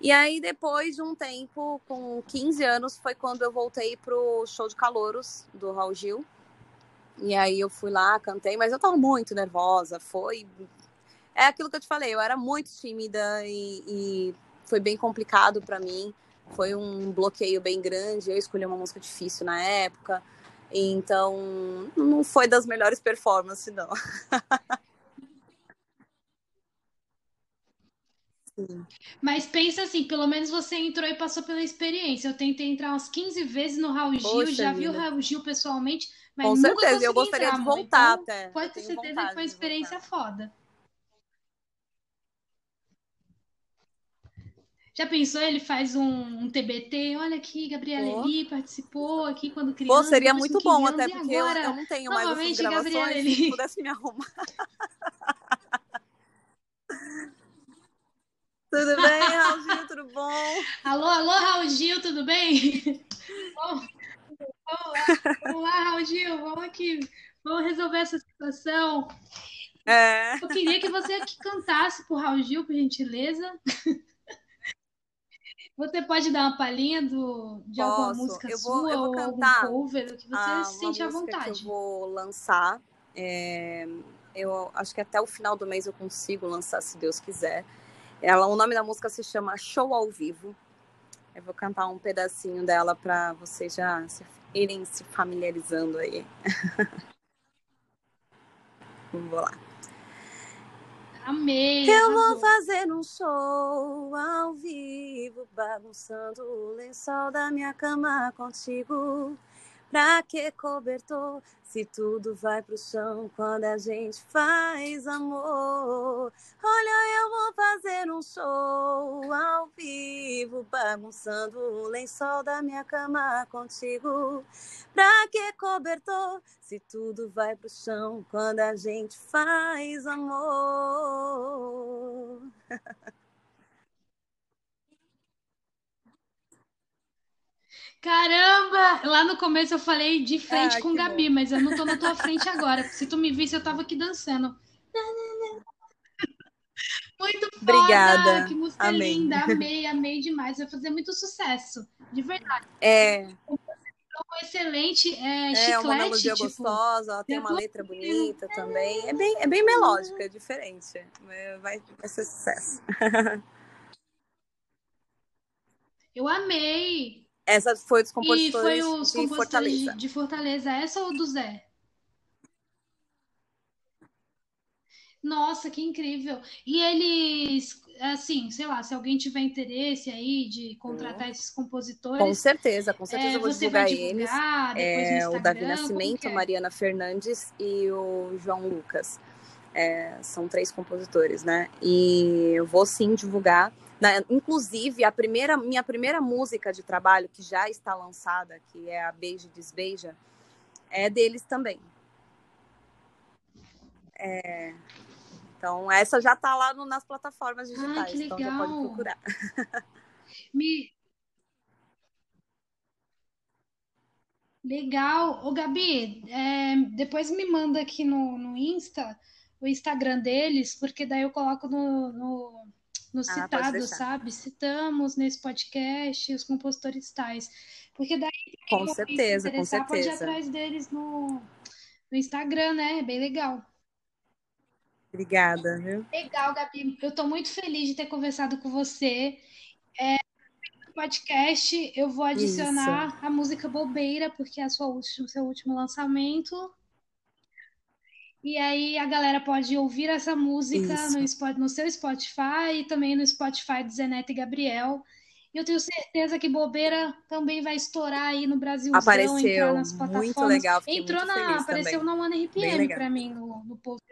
E aí, depois de um tempo, com 15 anos, foi quando eu voltei pro show de calouros do Raul Gil. E aí eu fui lá, cantei, mas eu tava muito nervosa. Foi. É aquilo que eu te falei, eu era muito tímida e, e foi bem complicado para mim. Foi um bloqueio bem grande. Eu escolhi uma música difícil na época. Então, não foi das melhores performances, não. Sim. *laughs* Mas pensa assim, pelo menos você entrou e passou pela experiência. Eu tentei entrar umas 15 vezes no Raul Gil, Poxa já vi o vida. Raul Gil pessoalmente, mas Com nunca certeza, consegui eu gostaria entrar, de voltar Então, até. pode ter certeza que foi uma experiência voltar. foda. Já pensou? Ele faz um, um TBT. Olha aqui, Gabriela Pô. Eli participou aqui quando Pô, criança. seria depois com muito 15 bom, anos, até porque eu, agora? eu não tenho mais essas Gabriela gravações. Se pudesse me arrumar. *laughs* Tudo bem, Raulzinho? Tudo bom? Alô, alô, Raul Gil, tudo bem? Vamos, vamos lá, vamos lá, Raul Gil, vamos aqui. Vamos resolver essa situação. É. Eu queria que você aqui cantasse pro Raul Gil, por gentileza. Você pode dar uma palhinha do, de alguma Posso. música Eu vou- sua eu vou ou cantar, algum cover, o que você Ah, se sente à que eu vontade. vou lançar. é, eu acho que até o final do mês eu consigo lançar, se Deus quiser. Ela, o nome da música se chama Show ao Vivo. Eu vou cantar um pedacinho dela para vocês já se, irem se familiarizando aí. *laughs* Vamos lá. Amei. Eu vou fazer um show ao vivo, bagunçando o lençol da minha cama contigo. Pra que cobertor, se tudo vai pro chão quando a gente faz amor? Olha, eu vou fazer um show ao vivo, bagunçando o lençol da minha cama contigo. Pra que cobertor, se tudo vai pro chão quando a gente faz amor? *laughs* Caramba! Lá no começo eu falei de frente Ah, com Gabi, mas eu não tô na tua *laughs* frente agora. Se tu me visse, eu tava aqui dançando. Muito foda! Obrigada. Que música Amei. linda! *laughs* Amei, amei demais. Vai fazer muito sucesso. De verdade. É, Ficou excelente. É, é uma chiclete, melodia tipo. gostosa, ela tem uma letra bonita também. É bem, é bem melódica, é diferente. É, Vai, vai ser sucesso. *laughs* Eu amei. Essa foi dos E compositores foi os de compositores Fortaleza. de, de Fortaleza, essa ou do Zé? Nossa, que incrível! E eles, assim, sei lá, se alguém tiver interesse aí de contratar esses Com compositores, certeza, com certeza é, eu vou divulgar eles. divulgar no É, o Davi Nascimento, é? Mariana Fernandes e o João Lucas. É, são três compositores, né? E eu vou sim divulgar. Na- inclusive, a primeira, minha primeira música de trabalho, que já está lançada, que é a Beija e Desbeija, é deles também. É, então, essa já está lá no- nas plataformas digitais, que então já pode legal. procurar. *laughs* Me... Legal. Ô, Gabi, é, depois me manda aqui no, no Insta, o Instagram deles, porque daí eu coloco no, no, no Ah, pode citado, deixar. sabe? Citamos nesse podcast os compositores tais. Porque daí Com certeza, com interessar pode ir certeza. atrás deles no, no Instagram, né? É bem legal. Obrigada, viu? Legal, Gabi. Eu estou muito feliz de ter conversado com você. É, no podcast, eu vou adicionar a música Bobeira, porque é a sua última, seu último lançamento. E aí a galera pode ouvir essa música Isso. no, no seu Spotify e também no Spotify do Zenete e Gabriel. E eu tenho certeza que Bobeira também vai estourar aí no entrar Apareceu nas muito plataformas. legal, fiquei Entrou muito na, apareceu também. na One Bem RPM legal. para mim no, no post.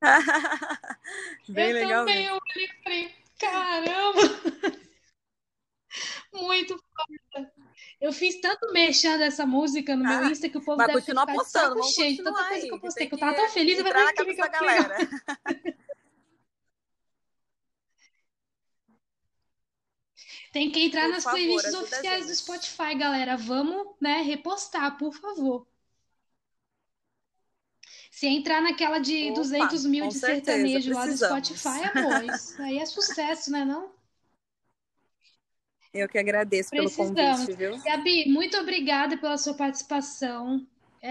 *laughs* Bem eu legal também, eu falei, falei, caramba! *laughs* Muito foda. Eu fiz tanto merchan dessa música no meu Ah, Insta que o povo deve ter continua ficado de postando, saco cheio de tanta continuar coisa que eu que postei, tem que eu tava tão feliz, eu falei, que da galera. *laughs* Tem que entrar Por nas favor, playlists oficiais do. Spotify, galera. Vamos, né, repostar, por favor. Se entrar naquela de Opa, 200 mil de certeza, sertanejo lá do precisamos. Spotify, amor, isso aí é sucesso, né, não? Eu que agradeço pelo Precisamos. convite, viu? Gabi, muito obrigada pela sua participação. É,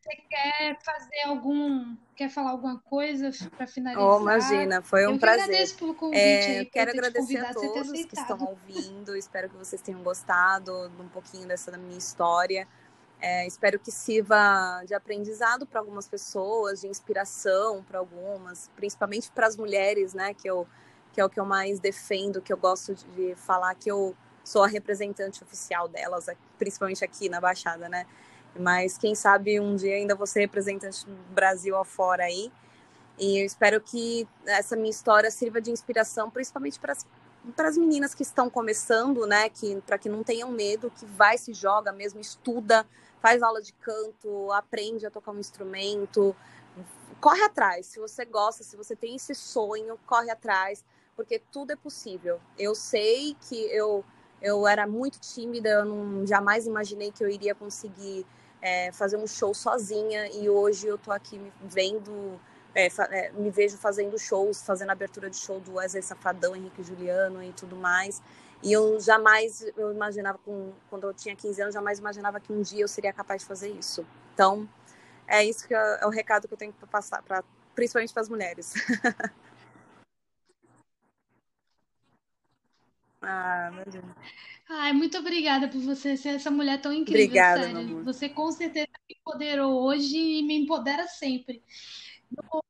você quer fazer algum, quer falar alguma coisa para finalizar? Oh, imagina, foi um Eu que prazer. agradeço pelo convite É, aí, quero eu agradecer a todos que estão ouvindo. Espero que vocês tenham gostado um pouquinho dessa da minha história. É, espero que sirva de aprendizado para algumas pessoas, de inspiração para algumas, principalmente para as mulheres, né? Que eu, que é o que eu mais defendo, que eu gosto de falar que eu sou a representante oficial delas, principalmente aqui na Baixada, né? Mas quem sabe um dia ainda vou ser representante do Brasil afora aí. E eu espero que essa minha história sirva de inspiração, principalmente para as meninas que estão começando, né? Que para que não tenham medo, que vai se joga mesmo, estuda, faz aula de canto, aprende a tocar um instrumento, corre atrás. Se você gosta, se você tem esse sonho, corre atrás, porque tudo é possível. Eu sei que eu eu era muito tímida, eu não, jamais imaginei que eu iria conseguir é, fazer um show sozinha e hoje eu tô aqui vendo, é, é, me vejo fazendo shows, fazendo abertura de show do Wesley Safadão, Henrique Juliano e tudo mais. E eu jamais, eu imaginava, com, quando eu tinha 15 anos, jamais imaginava que um dia eu seria capaz de fazer isso. Então, é isso que é, é o recado que eu tenho para passar, pra, principalmente para as mulheres. *laughs* ah, meu Deus. Ai, muito obrigada por você ser essa mulher tão incrível, Obrigada, sério. Você com certeza me empoderou hoje e me empodera sempre. No,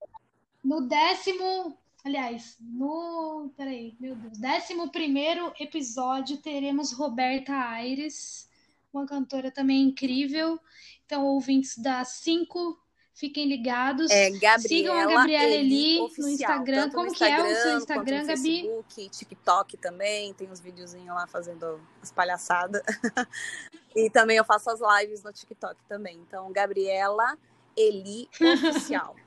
no décimo, aliás, no, peraí, meu Deus, décimo primeiro episódio teremos Roberta Aires, uma cantora também incrível. Então, ouvintes da 5 Fiquem ligados. É, Gabriela Sigam a Gabriela Eli, no Instagram. Como no Instagram, que é o seu Instagram, no Gabi? Facebook, TikTok também. Tem uns videozinhos lá fazendo as palhaçadas. *laughs* e também eu faço as lives no TikTok também. Então, Gabriela Eli Oficial. *laughs*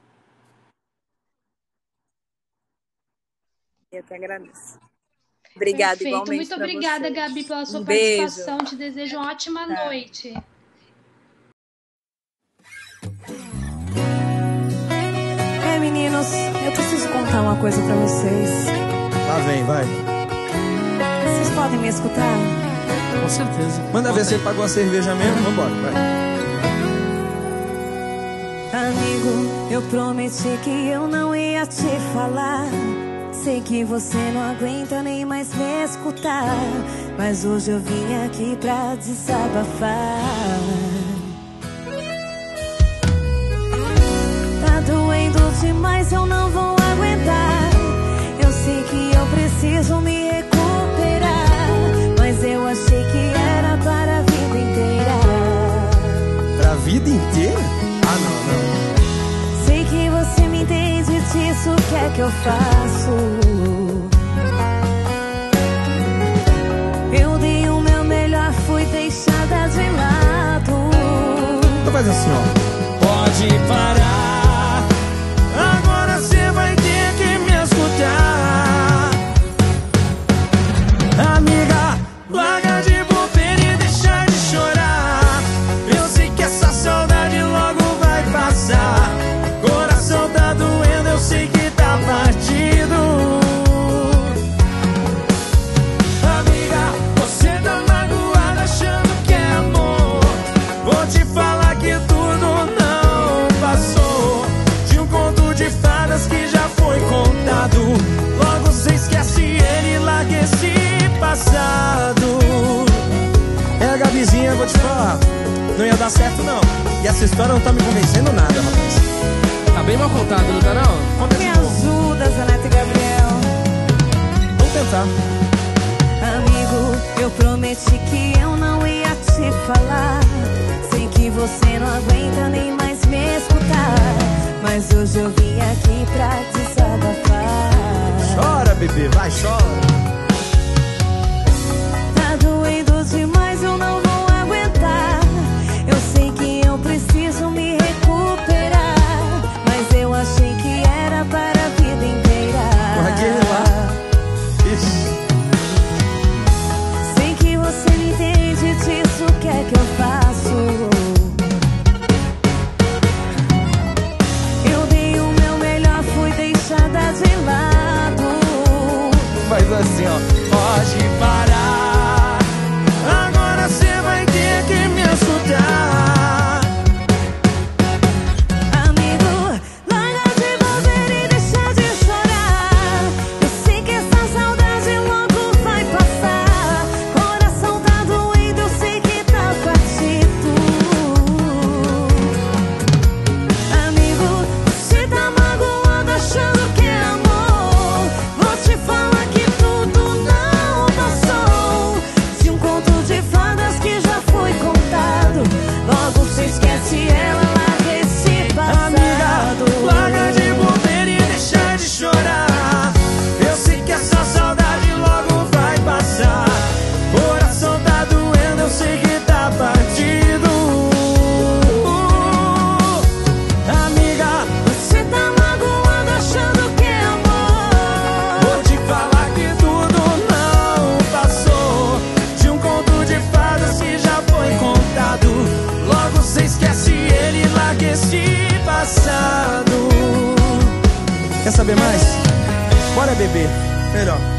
eu que agradeço. Obrigada, Perfeito. igualmente. Muito obrigada, vocês. Gabi, pela sua um participação. Beijo. Te desejo uma ótima tá. noite. Meninos, eu preciso contar uma coisa para vocês. Lá vem, vai. Vocês podem me escutar? Com certeza. Manda ver se você pagou a cerveja mesmo, vambora, vai. Amigo, eu prometi que eu não ia te falar. Sei que você não aguenta nem mais me escutar. Mas hoje eu vim aqui pra desabafar. Demais, eu não vou aguentar. Eu sei que eu preciso me recuperar. Mas eu achei que era para a vida inteira. Para a vida inteira? Ah, não, não. Sei que você me entende disso, o que é que eu faço? Eu dei o meu melhor, fui deixada de lado. Então faz assim, ó. Pode parar. Essa história não tá me convencendo nada, rapaz. Tá bem mal contado, não tá não? Conta me ajuda, Zanete e Gabriel. Vamos tentar. Amigo, eu prometi que eu não ia te falar. Sei que você não aguenta nem mais me escutar. Mas hoje eu vim aqui pra desabafar. Chora, bebê, vai, chora. Melhor. Olha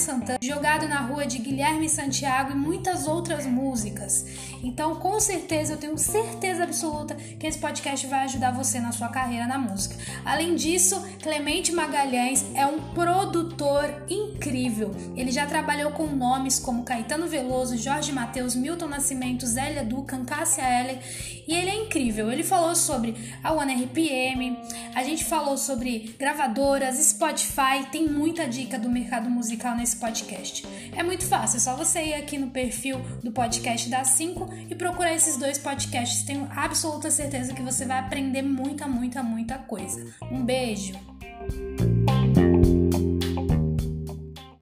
Santana, Jogado na Rua de Guilherme Santiago e muitas outras músicas. Então, com certeza, eu tenho certeza absoluta que esse podcast vai ajudar você na sua carreira na música. Além disso, Clemente Magalhães é um produtor incrível. Ele já trabalhou com nomes como Caetano Veloso, Jorge Mateus, Milton Nascimento, Zélia Ducan, Cássia Eller e ele é incrível. Ele falou sobre a One RPM, a gente falou sobre gravadoras, Spotify, tem muita dica do mercado musical nesse podcast. É muito fácil, é só você ir aqui no perfil do podcast da 5 e procurar esses dois podcasts. Tenho absoluta certeza que você vai aprender muita, muita, muita coisa. Um beijo!